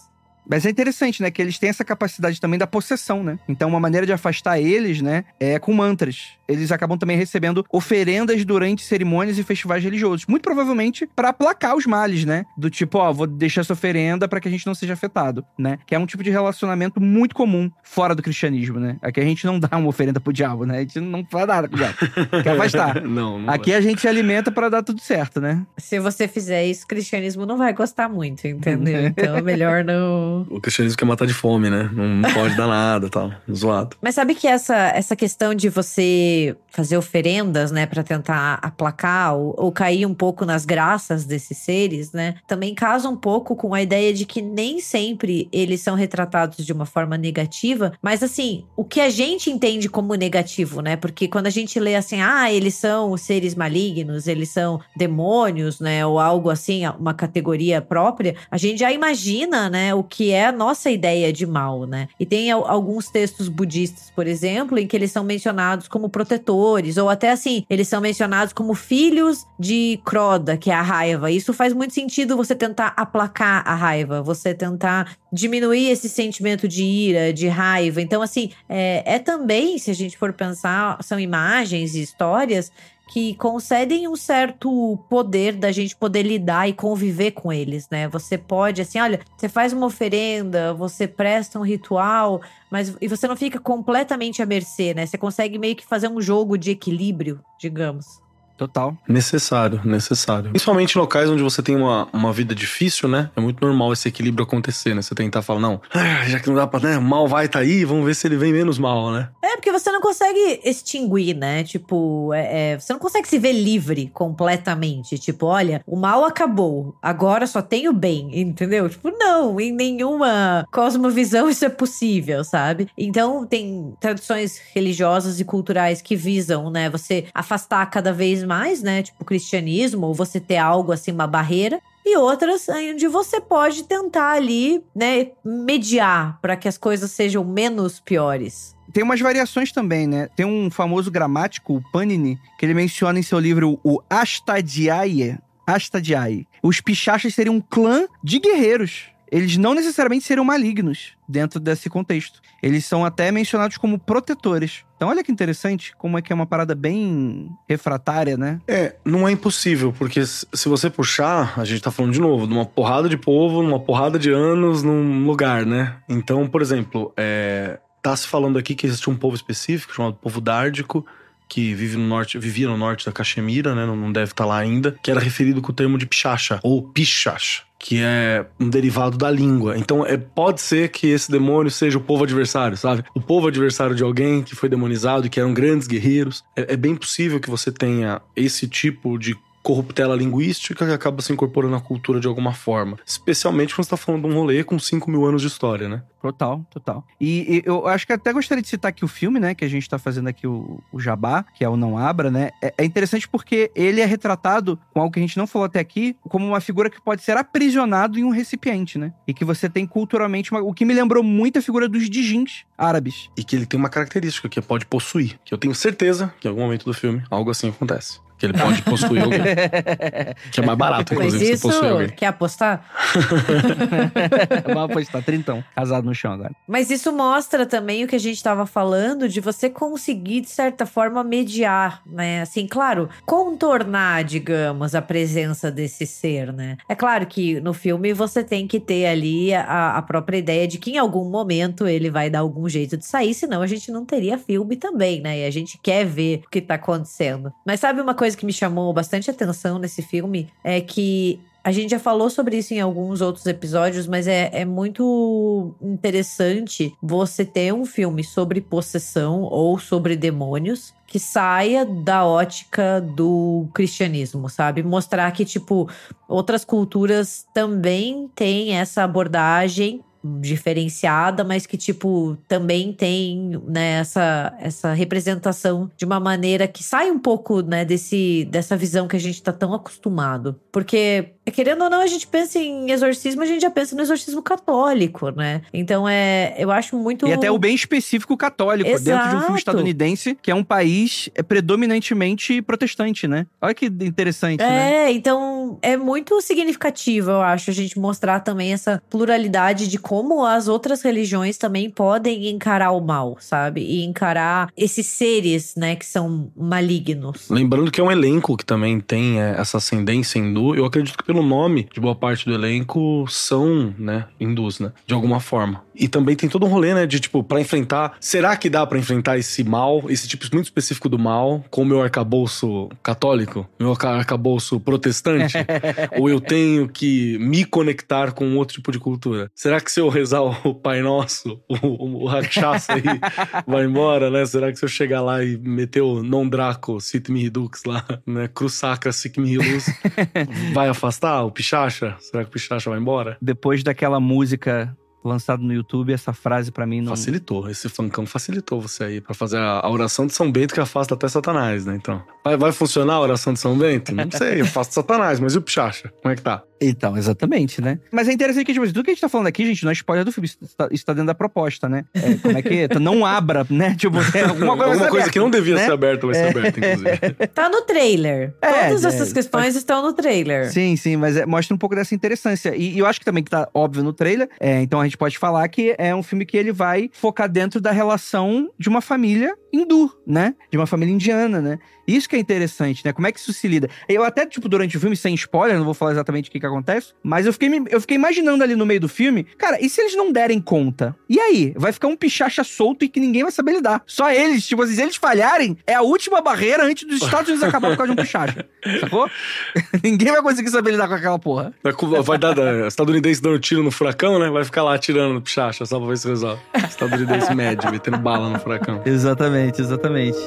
Mas é interessante, né? Que eles têm essa capacidade também da possessão, né? Então, uma maneira de afastar eles, né? É com mantras. Eles acabam também recebendo oferendas durante cerimônias e festivais religiosos. Muito provavelmente para aplacar os males, né? Do tipo, ó, vou deixar essa oferenda para que a gente não seja afetado, né? Que é um tipo de relacionamento muito comum fora do cristianismo, né? Aqui a gente não dá uma oferenda pro diabo, né? A gente não faz nada com o diabo. Quer afastar. não, não Aqui a gente se alimenta para dar tudo certo, né? Se você fizer isso, o cristianismo não vai gostar muito, entendeu? Então é melhor não o cristianismo quer matar de fome, né? Não pode dar nada tal. Zoado. Mas sabe que essa, essa questão de você fazer oferendas, né, para tentar aplacar ou, ou, cair um pouco nas graças desses seres, né, também casa um pouco com a ideia de que nem sempre eles são retratados de uma forma negativa, mas assim, o que a gente entende como negativo, né, porque quando a gente lê assim, ah, eles são seres malignos, eles são demônios, né, ou algo assim, uma categoria própria, a gente já imagina, né, o que é a nossa ideia de mal, né, e tem alguns textos budistas, por exemplo, em que eles são mencionados como protetores ou até assim, eles são mencionados como filhos de Croda, que é a raiva. Isso faz muito sentido você tentar aplacar a raiva, você tentar diminuir esse sentimento de ira, de raiva. Então, assim, é, é também, se a gente for pensar, são imagens e histórias que concedem um certo poder da gente poder lidar e conviver com eles, né? Você pode, assim, olha, você faz uma oferenda, você presta um ritual, mas e você não fica completamente à mercê, né? Você consegue meio que fazer um jogo de equilíbrio, digamos. Total. Necessário, necessário. Principalmente em locais onde você tem uma, uma vida difícil, né? É muito normal esse equilíbrio acontecer, né? Você tentar falar, não, ah, já que não dá pra, né? Mal vai tá aí, vamos ver se ele vem menos mal, né? É, porque você não consegue extinguir, né? Tipo, é, é, você não consegue se ver livre completamente. Tipo, olha, o mal acabou, agora só tem o bem, entendeu? Tipo, não, em nenhuma cosmovisão isso é possível, sabe? Então, tem tradições religiosas e culturais que visam, né? Você afastar cada vez mais, né? Tipo cristianismo, ou você ter algo assim, uma barreira. E outras onde você pode tentar ali, né, mediar para que as coisas sejam menos piores. Tem umas variações também, né? Tem um famoso gramático, o Panini, que ele menciona em seu livro o Astadiaie. Astadiaie. Os pichachas seriam um clã de guerreiros eles não necessariamente seriam malignos dentro desse contexto. Eles são até mencionados como protetores. Então, olha que interessante, como é que é uma parada bem refratária, né? É, não é impossível, porque se você puxar, a gente tá falando de novo, de uma porrada de povo, numa porrada de anos, num lugar, né? Então, por exemplo, é, tá se falando aqui que existe um povo específico, chamado povo dárdico, que vive no norte, vivia no norte da Caxemira, né? Não deve estar tá lá ainda, que era referido com o termo de pichacha, ou pichacha que é um derivado da língua. Então, é, pode ser que esse demônio seja o povo adversário, sabe? O povo adversário de alguém que foi demonizado e que eram grandes guerreiros. É, é bem possível que você tenha esse tipo de corruptela linguística que acaba se incorporando na cultura de alguma forma. Especialmente quando você tá falando de um rolê com 5 mil anos de história, né? Total, total. E, e, eu acho que até gostaria de citar aqui o filme, né? Que a gente tá fazendo aqui o, o Jabá, que é o Não Abra, né? É, é, interessante porque ele é retratado com algo que a gente não falou até aqui, como uma figura que pode ser aprisionado em um recipiente, né? E que você tem culturalmente uma, o que me lembrou muito a figura dos djins árabes. E que ele tem uma característica que pode possuir, que eu tenho certeza que em algum momento do filme algo assim acontece. Que ele pode possuir alguém. que é mais barato, inclusive, Mas isso, você possuir alguém. quer apostar? Vamos apostar, trintão. Casado no chão agora. Mas isso mostra também o que a gente estava falando de você conseguir, de certa forma, mediar, né? Assim, claro, contornar, digamos, a presença desse ser, né? É claro que no filme você tem que ter ali a, a própria ideia de que em algum momento ele vai dar algum jeito de sair, senão a gente não teria filme também, né? E a gente quer ver o que tá acontecendo. Mas sabe uma coisa que me chamou bastante atenção nesse filme? É que a gente já falou sobre isso em alguns outros episódios, mas é, é muito interessante você ter um filme sobre possessão ou sobre demônios que saia da ótica do cristianismo, sabe? Mostrar que, tipo, outras culturas também têm essa abordagem diferenciada, mas que, tipo, também tem, né, essa, essa representação de uma maneira que sai um pouco, né, desse, dessa visão que a gente tá tão acostumado. Porque, querendo ou não, a gente pensa em exorcismo, a gente já pensa no exorcismo católico, né? Então, é, eu acho muito... E até o bem específico católico, Exato. dentro de um filme estadunidense, que é um país é, predominantemente protestante, né? Olha que interessante, né? É, então, é muito significativo, eu acho, a gente mostrar também essa pluralidade de como as outras religiões também podem encarar o mal, sabe? E encarar esses seres, né, que são malignos. Lembrando que é um elenco que também tem é, essa ascendência hindu. Eu acredito que pelo nome de boa parte do elenco são, né, hindus, né? De alguma forma. E também tem todo um rolê, né, de tipo, para enfrentar. Será que dá para enfrentar esse mal, esse tipo muito específico do mal, com o meu arcabouço católico, meu arcabouço protestante? ou eu tenho que me conectar com outro tipo de cultura? Será que se eu rezar o Pai Nosso, o, o, Rakshasa aí vai embora, né? Será que se eu chegar lá e meter o Non Draco, Sit Me Redux lá, né? Crusaka, Sit Me Reluz, vai afastar o Pichacha? Será que o Pichacha vai embora? Depois daquela música lançada no YouTube, essa frase pra mim não. Facilitou, esse funkão facilitou você aí pra fazer a, a oração de São Bento que afasta até Satanás, né? Então, vai, vai funcionar a oração de São Bento? Não sei, afasta Satanás, mas e o Pichacha? Como é que tá? Então, exatamente, né? Mas é interessante que, tipo, tudo que a gente tá falando aqui, gente, não é spoiler do filme. Isso tá, isso tá dentro da proposta, né? É, como é que é? Não abra, né? Tipo, é alguma coisa, Alguma coisa aberta, que não devia né? ser aberta vai ser aberta, inclusive. Tá no trailer. É, Todas é, essas questões estão no trailer. Sim, sim, mas é- mostra um pouco dessa interessância. E, e eu acho que também que tá óbvio no trailer. é, então a gente pode falar que é um filme que ele vai focar dentro da relação de uma família hindu, né? De uma família indiana, né? Isso que é interessante, né? Como é que isso se lida? Eu até, tipo, durante o filme, sem spoiler, não vou falar exatamente o que que acontece, mas eu fiquei, eu fiquei imaginando ali no meio do filme, cara, e se eles não derem conta? E aí? Vai ficar um pichacha solto e que ninguém vai saber lidar. Só eles, tipo se eles falharem, é a última barreira antes dos Estados Unidos acabar por causa de um pichacha. Sacou? ninguém vai conseguir saber lidar com aquela porra. Vai, vai dar da, estadunidense dando tiro no furacão, né? Vai ficar lá atirando no Pichacha só pra ver se resolve. Estadunidense médio, metendo bala no furacão. Exatamente, exatamente.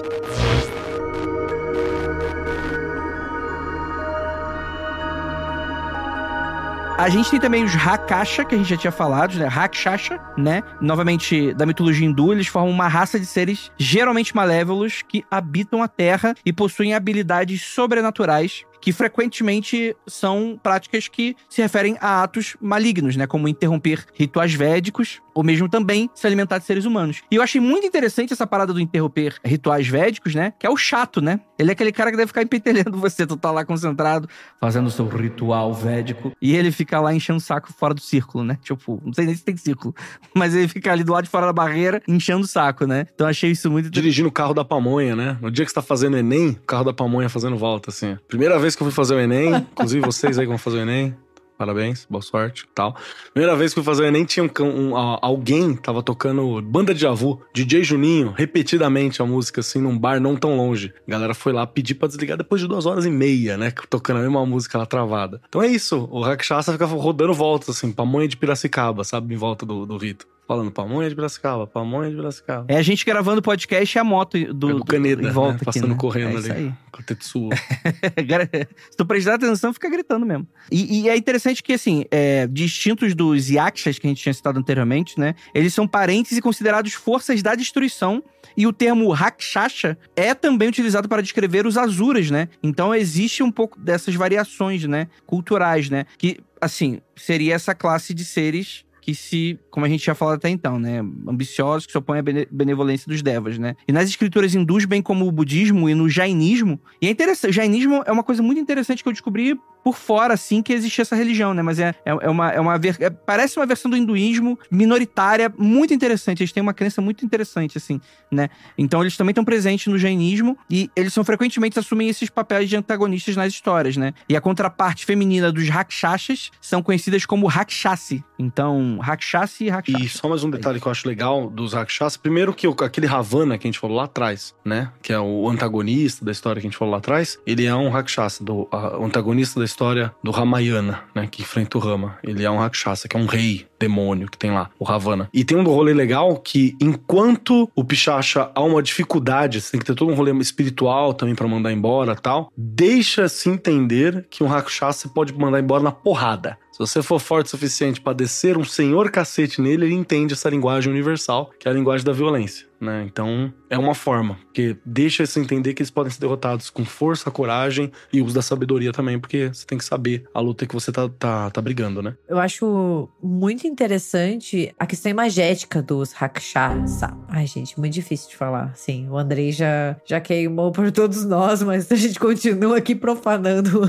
A gente tem também os Rakasha, que a gente já tinha falado, né? Rakshasha, né? Novamente, da mitologia hindu, eles formam uma raça de seres geralmente malévolos que habitam a Terra e possuem habilidades sobrenaturais que frequentemente são práticas que se referem a atos malignos, né? Como interromper rituais védicos ou mesmo também se alimentar de seres humanos. E eu achei muito interessante essa parada do interromper rituais védicos, né? Que é o chato, né? Ele é aquele cara que deve ficar empetelhando você, tu tá lá concentrado, fazendo o seu ritual védico, e ele fica lá enchendo o saco fora do círculo, né? Tipo, não sei nem se tem círculo, mas ele fica ali do lado de fora da barreira, enchendo o saco, né? Então achei isso muito. Dirigindo o carro da pamonha, né? No dia que você tá fazendo Enem, o carro da pamonha fazendo volta, assim. Primeira vez que eu fui fazer o Enem, inclusive vocês aí que vão fazer o Enem. Parabéns, boa sorte tal. Primeira vez que eu fui fazer o Enem, tinha um, um- alguém tava tocando Banda de Javu, DJ Juninho, repetidamente a música, assim, num bar não tão longe. A galera foi lá pedir pra desligar depois de duas horas e meia, né? Tocando a mesma música lá travada. Então é isso, o Rakshasa fica rodando voltas, assim, pamonha de Piracicaba, sabe? Em volta do, do rito. Falando pamonha de Piracicaba, pamonha de Piracicaba. É a gente gravando podcast e a moto do, É do Caneda, em volta né? aqui, Passando né? correndo é ali. Com o Tetsuo. Se tu prestar atenção, fica gritando mesmo. E, e é interessante que, assim, é, distintos dos Yakshas que a gente tinha citado anteriormente, né? Eles são parentes e considerados forças da destruição. E o termo Rakshasha é também utilizado para descrever os Asuras, né? Então existe um pouco dessas variações, né? Culturais, né? Que, assim, seria essa classe de seres que se, como a gente tinha falado até então, né, ambiciosos que se opõem à bene- benevolência dos devas, né? E nas escrituras hindus, bem como o budismo e no jainismo, e é interessante, o jainismo é uma coisa muito interessante que eu descobri por fora, assim, que existia essa religião, né? Mas é, é, é uma, é uma ver- é- parece uma versão do hinduísmo minoritária, muito interessante. Eles têm uma crença muito interessante, assim, né? Então eles também estão presentes no jainismo e eles são frequentemente assumem esses papéis de antagonistas nas histórias, né? E a contraparte feminina dos rakshasas são conhecidas como rakshasi. Então, rakshasi e rakshasa. E só mais um detalhe que eu acho legal dos Rakshas. Primeiro que aquele Ravana que a gente falou lá atrás, né? Que é o antagonista da história que a gente falou lá atrás. Ele é um Rakshasa, do, antagonista da história do Ramayana, né? Que enfrenta o Rama. Ele é um Rakshasa, que é um rei demônio que tem lá, o Ravana. E tem um rolê legal que enquanto o Pichacha há uma dificuldade, você tem que ter todo um rolê espiritual também pra mandar embora tal, deixa-se entender que um Rakshasa pode mandar embora na porrada. Se você for forte o suficiente pra descer um senhor cacete nele, ele entende essa linguagem universal, que é a linguagem da violência, né? Então, é uma forma, porque deixa se entender que eles podem ser derrotados com força, coragem e uso da sabedoria também, porque você tem que saber a luta que você tá, tá, tá brigando, né? Eu acho muito interessante a questão imagética dos Rakshasa. Ai, gente, muito difícil de falar. Sim, o Andrei já, já queimou por todos nós, mas a gente continua aqui profanando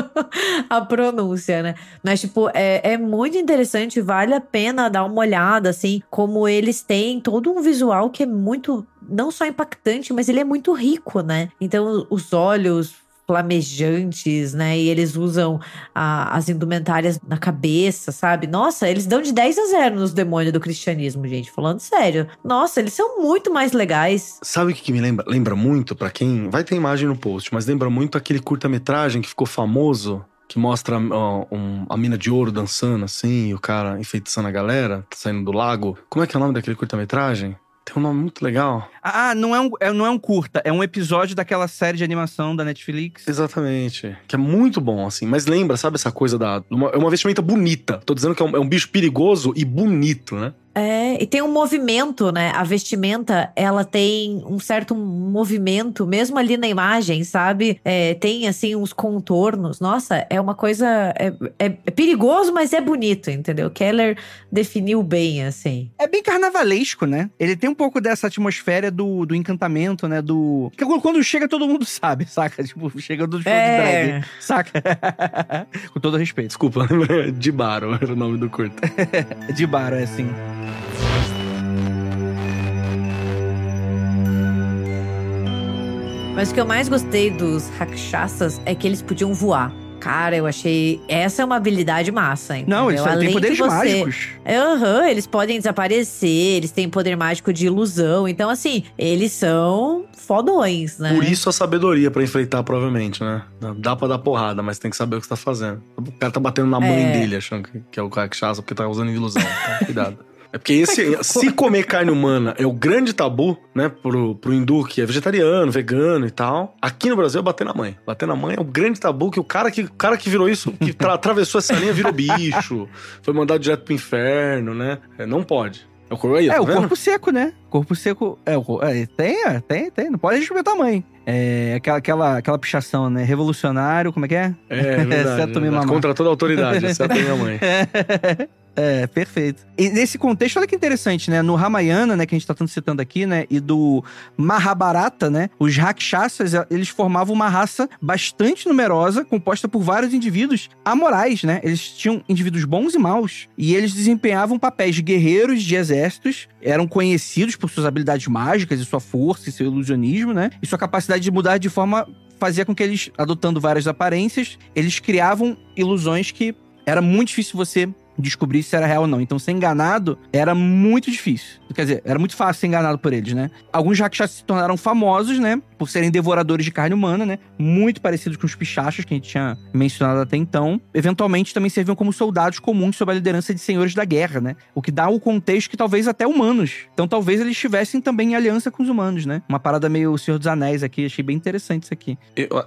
a pronúncia, né? Mas, tipo, é, é muito interessante, vale a pena dar uma olhada, assim, como eles têm todo um visual que é muito, não só impactante, mas ele é muito rico, né? Então, os olhos flamejantes, né? E eles usam a- as indumentárias na cabeça, sabe? Nossa, eles dão de 10 a 0 nos demônios do cristianismo, gente. Falando sério. Nossa, eles são muito mais legais. Sabe o que, que me lembra? Lembra muito, pra quem. Vai ter imagem no post, mas lembra muito aquele curta-metragem que ficou famoso. Que mostra ó, um- a mina de ouro dançando assim, e o cara enfeitiçando a galera, saindo do lago. Como é que é o nome daquele curta-metragem? Tem um nome muito legal. Ah, não é, um, é- não é um curta, é um episódio daquela série de animação da Netflix. Exatamente. Que é muito bom, assim. Mas lembra, sabe, essa coisa da. Uma, é uma vestimenta bonita. Tô dizendo que é um, é um bicho perigoso e bonito, né? É, e tem um movimento, né? A vestimenta, ela tem um certo movimento, mesmo ali na imagem, sabe? É, tem, assim, uns contornos. Nossa, é uma coisa. É, é- é perigoso, mas é bonito, entendeu? Keller definiu bem, assim. É bem carnavalesco, né? Ele tem um pouco dessa atmosfera do, do encantamento, né? Do. Que quando chega todo mundo sabe, saca? Tipo, chega do show de É. drag, saca? Com todo respeito. Desculpa, de Baro era o nome do curta. De bar, é assim. Mas o que eu mais gostei dos Rakshasas é que eles podiam voar. Cara, eu achei. Essa é uma habilidade massa, hein? Não, eles têm poderes mágicos. Aham, eles podem desaparecer, eles têm poder mágico de ilusão. Então, assim, eles são fodões, né? Por isso a sabedoria pra enfrentar, provavelmente, né? Dá pra dar porrada, mas tem que saber o que você tá fazendo. O cara tá batendo na mãe É. dele, achando que, é o Rakshasa, porque tá usando ilusão. Então, cuidado. É porque esse, se comer carne humana é o grande tabu, né, pro, pro hindu que é vegetariano, vegano e tal, aqui no Brasil é bater na mãe. Bater na mãe é o grande tabu que o cara que, o cara que virou isso, que tra- atravessou essa linha virou bicho, foi mandado direto pro inferno, né? É, não pode. É o corpo aí, É, tá o vendo? corpo seco, né? Corpo seco. É, o, é, tem, é, tem, tem. Não pode respeitar a mãe. É aquela, aquela, aquela pichação, né? Revolucionário, como é que é? É, é verdade. Exceto verdade. mamar. Contra toda a autoridade, exceto a minha mãe. É, perfeito. E nesse contexto, olha que interessante, né? No Ramayana, né, que a gente tá tanto citando aqui, né, e do Mahabharata, né, os Rakshasas, eles formavam uma raça bastante numerosa, composta por vários indivíduos amorais, né? Eles tinham indivíduos bons e maus, e eles desempenhavam papéis de guerreiros de exércitos, eram conhecidos por suas habilidades mágicas e sua força e seu ilusionismo, né? E sua capacidade de mudar de forma fazia com que eles, adotando várias aparências, eles criavam ilusões que era muito difícil você descobrir se era real ou não. Então, ser enganado era muito difícil. Quer dizer, era muito fácil ser enganado por eles, né? Alguns Rakshasas se tornaram famosos, né? Por serem devoradores de carne humana, né? Muito parecidos com os pichachos que a gente tinha mencionado até então. Eventualmente também serviam como soldados comuns sob a liderança de senhores da guerra, né? O que dá o contexto que talvez até humanos. Então talvez eles estivessem também em aliança com os humanos, né? Uma parada meio Senhor dos Anéis aqui, achei bem interessante isso aqui.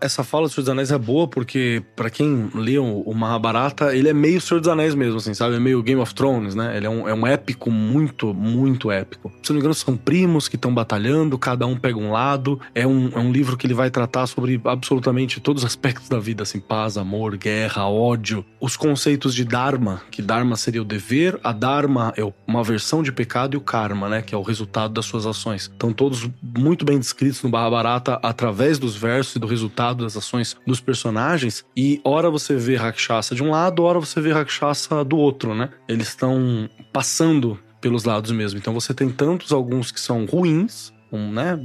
Essa fala do Senhor dos Anéis é boa porque, para quem lê o Mahabharata, ele é meio Senhor dos Anéis mesmo, assim, sabe? É meio Game of Thrones, né? Ele é um, é um épico muito, muito épico. Se não me engano, são primos que estão batalhando, cada um pega um lado. É um, é um livro que ele vai tratar sobre absolutamente todos os aspectos da vida, assim, paz, amor, guerra, ódio. Os conceitos de Dharma, que Dharma seria o dever, a Dharma é uma versão de pecado e o Karma, né? Que é o resultado das suas ações. Então, todos muito bem descritos no Mahabharata através dos versos e do resultado das ações dos personagens. E ora você vê Rakshasa de um lado, ora você vê Rakshasa do outro, né? Eles estão passando pelos lados mesmo. Então você tem tantos alguns que são ruins, um, né,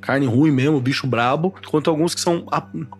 carne ruim mesmo, bicho brabo, quanto alguns que são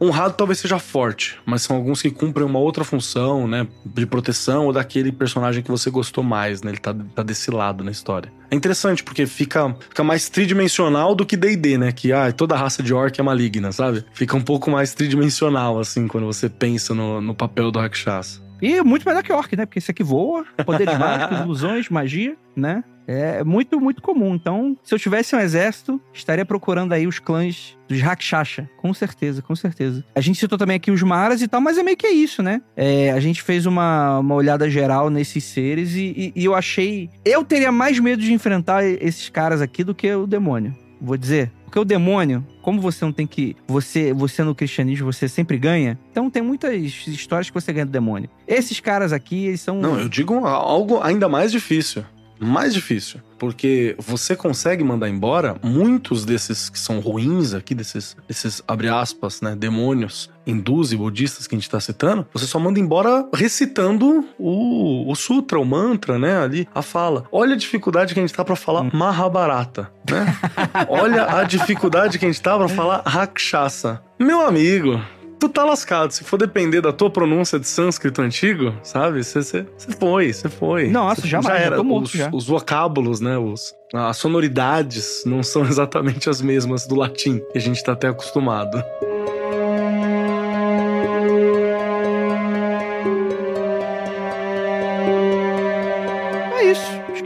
honrado talvez seja forte, mas são alguns que cumprem uma outra função, né, de proteção ou daquele personagem que você gostou mais, né, ele tá, tá desse lado na história. É interessante porque fica, fica mais tridimensional do que D&D, né, que ah, toda raça de orc é maligna, sabe? Fica um pouco mais tridimensional assim quando você pensa no, no papel do Rakshasa. E muito melhor que orc, né? Porque esse aqui voa, poderes mágicos, ilusões, magia, né? É muito, muito comum. Então, se eu tivesse um exército, estaria procurando aí os clãs dos Rakshasha. Com certeza, com certeza. A gente citou também aqui os Maras e tal, mas é meio que é isso, né? É, a gente fez uma, uma olhada geral nesses seres e, e, e eu achei. Eu teria mais medo de enfrentar esses caras aqui do que o demônio. Vou dizer, porque o demônio, como você não tem que. Você, você no cristianismo, você sempre ganha. Então tem muitas histórias que você ganha do demônio. Esses caras aqui, eles são. Não, eu digo algo ainda mais difícil mais difícil, porque você consegue mandar embora muitos desses que são ruins aqui, desses, desses abre aspas, né, demônios hindus e budistas que a gente está citando, você só manda embora recitando o, o sutra, o mantra, né, ali, a fala. Olha a dificuldade que a gente tá para falar hum. Mahabharata, né? Olha a dificuldade que a gente tá para falar Rakshasa. Meu amigo, tu tá lascado. Se for depender da tua pronúncia de sânscrito antigo, sabe? Você foi, você foi. Nossa, já, já era. Já morto, os, já. os vocábulos, né? Os, as sonoridades não são exatamente as mesmas do latim, que a gente tá até acostumado.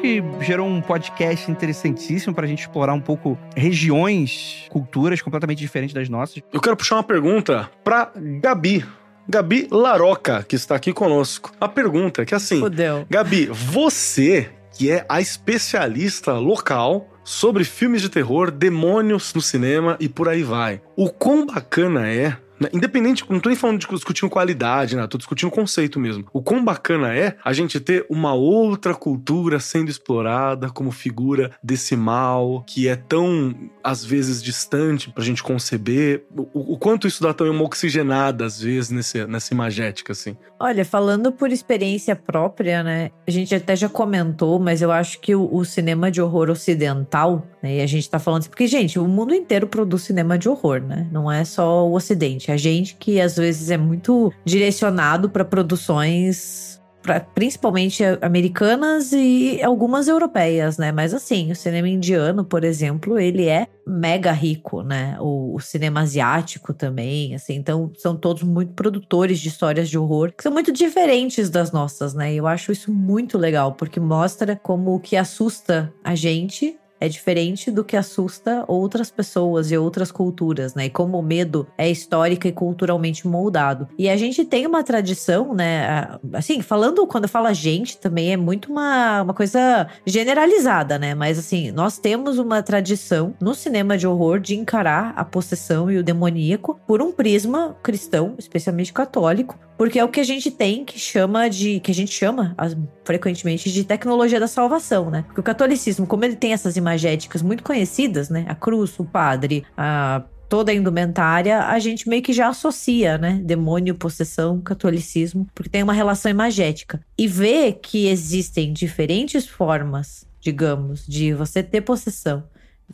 Que gerou um podcast interessantíssimo para a gente explorar um pouco regiões, culturas completamente diferentes das nossas. Eu quero puxar uma pergunta para Gabi. Gabi Laroca, que está aqui conosco. A pergunta é que assim, Fudeu. Gabi, você que é a especialista local sobre filmes de terror, demônios no cinema e por aí vai. O quão bacana é né? Independente, não tô nem falando de discutindo qualidade, né? Tô discutindo conceito mesmo. O quão bacana é a gente ter uma outra cultura sendo explorada como figura desse mal, que é tão, às vezes, distante pra gente conceber. O, o quanto isso dá também uma oxigenada, às vezes, nesse, nessa imagética, assim. Olha, falando por experiência própria, né? A gente até já comentou, mas eu acho que o, o cinema de horror ocidental? E a gente tá falando assim, porque, gente, o mundo inteiro produz cinema de horror, né? Não é só o Ocidente. A gente que às vezes é muito direcionado para produções Pra, principalmente americanas e algumas europeias, né? Mas assim, o cinema indiano, por exemplo, ele é mega rico, né? O, o, cinema asiático também, assim. Então, são todos muito produtores de histórias de horror que são muito diferentes das nossas, né? E eu acho isso muito legal, porque mostra como o que assusta a gente é diferente do que assusta outras pessoas e outras culturas, né? E como o medo é histórico e culturalmente moldado. E a gente tem uma tradição, né? Assim, falando, quando fala gente, também é muito uma, uma coisa generalizada, né? Mas assim, nós temos uma tradição no cinema de horror de encarar a possessão e o demoníaco por um prisma cristão, especialmente católico, porque é o que a gente tem que chama de. que a gente chama frequentemente de tecnologia da salvação, né? Porque o catolicismo, como ele tem essas imagéticas muito conhecidas, né? A cruz, o padre, a toda a indumentária, a gente meio que já associa, né? Demônio, possessão, catolicismo, porque tem uma relação imagética. E vê que existem diferentes formas, digamos, de você ter possessão,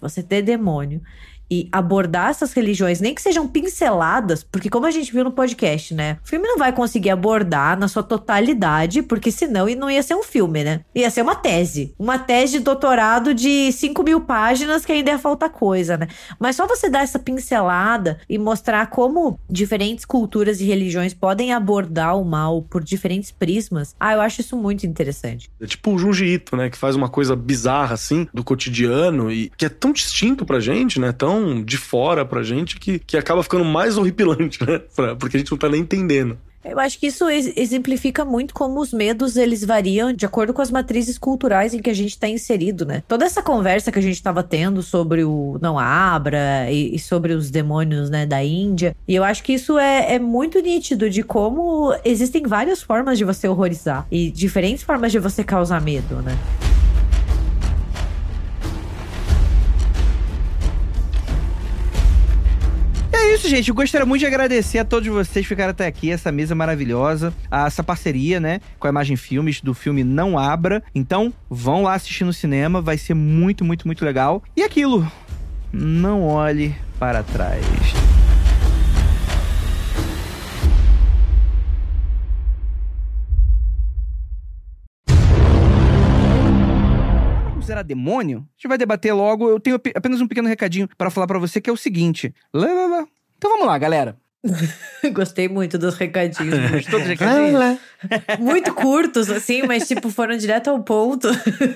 você ter demônio e abordar essas religiões, nem que sejam pinceladas, porque como a gente viu no podcast, né? O filme não vai conseguir abordar na sua totalidade, porque senão não ia ser um filme, né? Ia ser uma tese. Uma tese de doutorado de 5 mil páginas que ainda ia faltar coisa, né? Mas só você dar essa pincelada e mostrar como diferentes culturas e religiões podem abordar o mal por diferentes prismas, ah, eu acho isso muito interessante. É tipo o Junji Ito, né? Que faz uma coisa bizarra, assim, do cotidiano e que é tão distinto pra gente, né? Tão de fora pra gente que, que acaba ficando mais horripilante, né? Pra, porque a gente não tá nem entendendo. Eu acho que isso exemplifica muito como os medos eles variam de acordo com as matrizes culturais em que a gente está inserido, né? Toda essa conversa que a gente estava tendo sobre o não abra e, e, sobre os demônios, né, da Índia, e eu acho que isso é, é muito nítido de como existem várias formas de você horrorizar e diferentes formas de você causar medo, né? Isso, gente. Eu gostaria muito de agradecer a todos vocês que ficaram até aqui, essa mesa maravilhosa, essa parceria, né, com a Imagem Filmes, do filme Não Abra. Então, vão lá assistir no cinema, vai ser muito, muito, muito legal. E aquilo, não olhe para trás. era demônio? A gente vai debater logo. Eu tenho apenas um pequeno recadinho para falar para você que é o seguinte. Lá, lá, lá. Então vamos lá, galera. Gostei muito dos recadinhos. Gostou dos recadinhos? muito curtos, assim, mas tipo, foram direto ao ponto.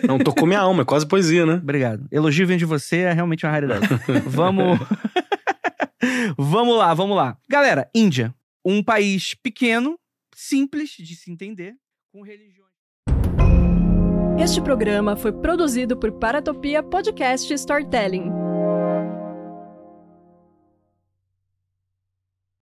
Não tocou minha alma, é quase poesia, né? Obrigado. Elogio vem de você é realmente uma raridade. vamos. vamos lá, vamos lá. Galera, Índia. Um país pequeno, simples de se entender, com religiões. Este programa foi produzido por Paratopia Podcast Storytelling.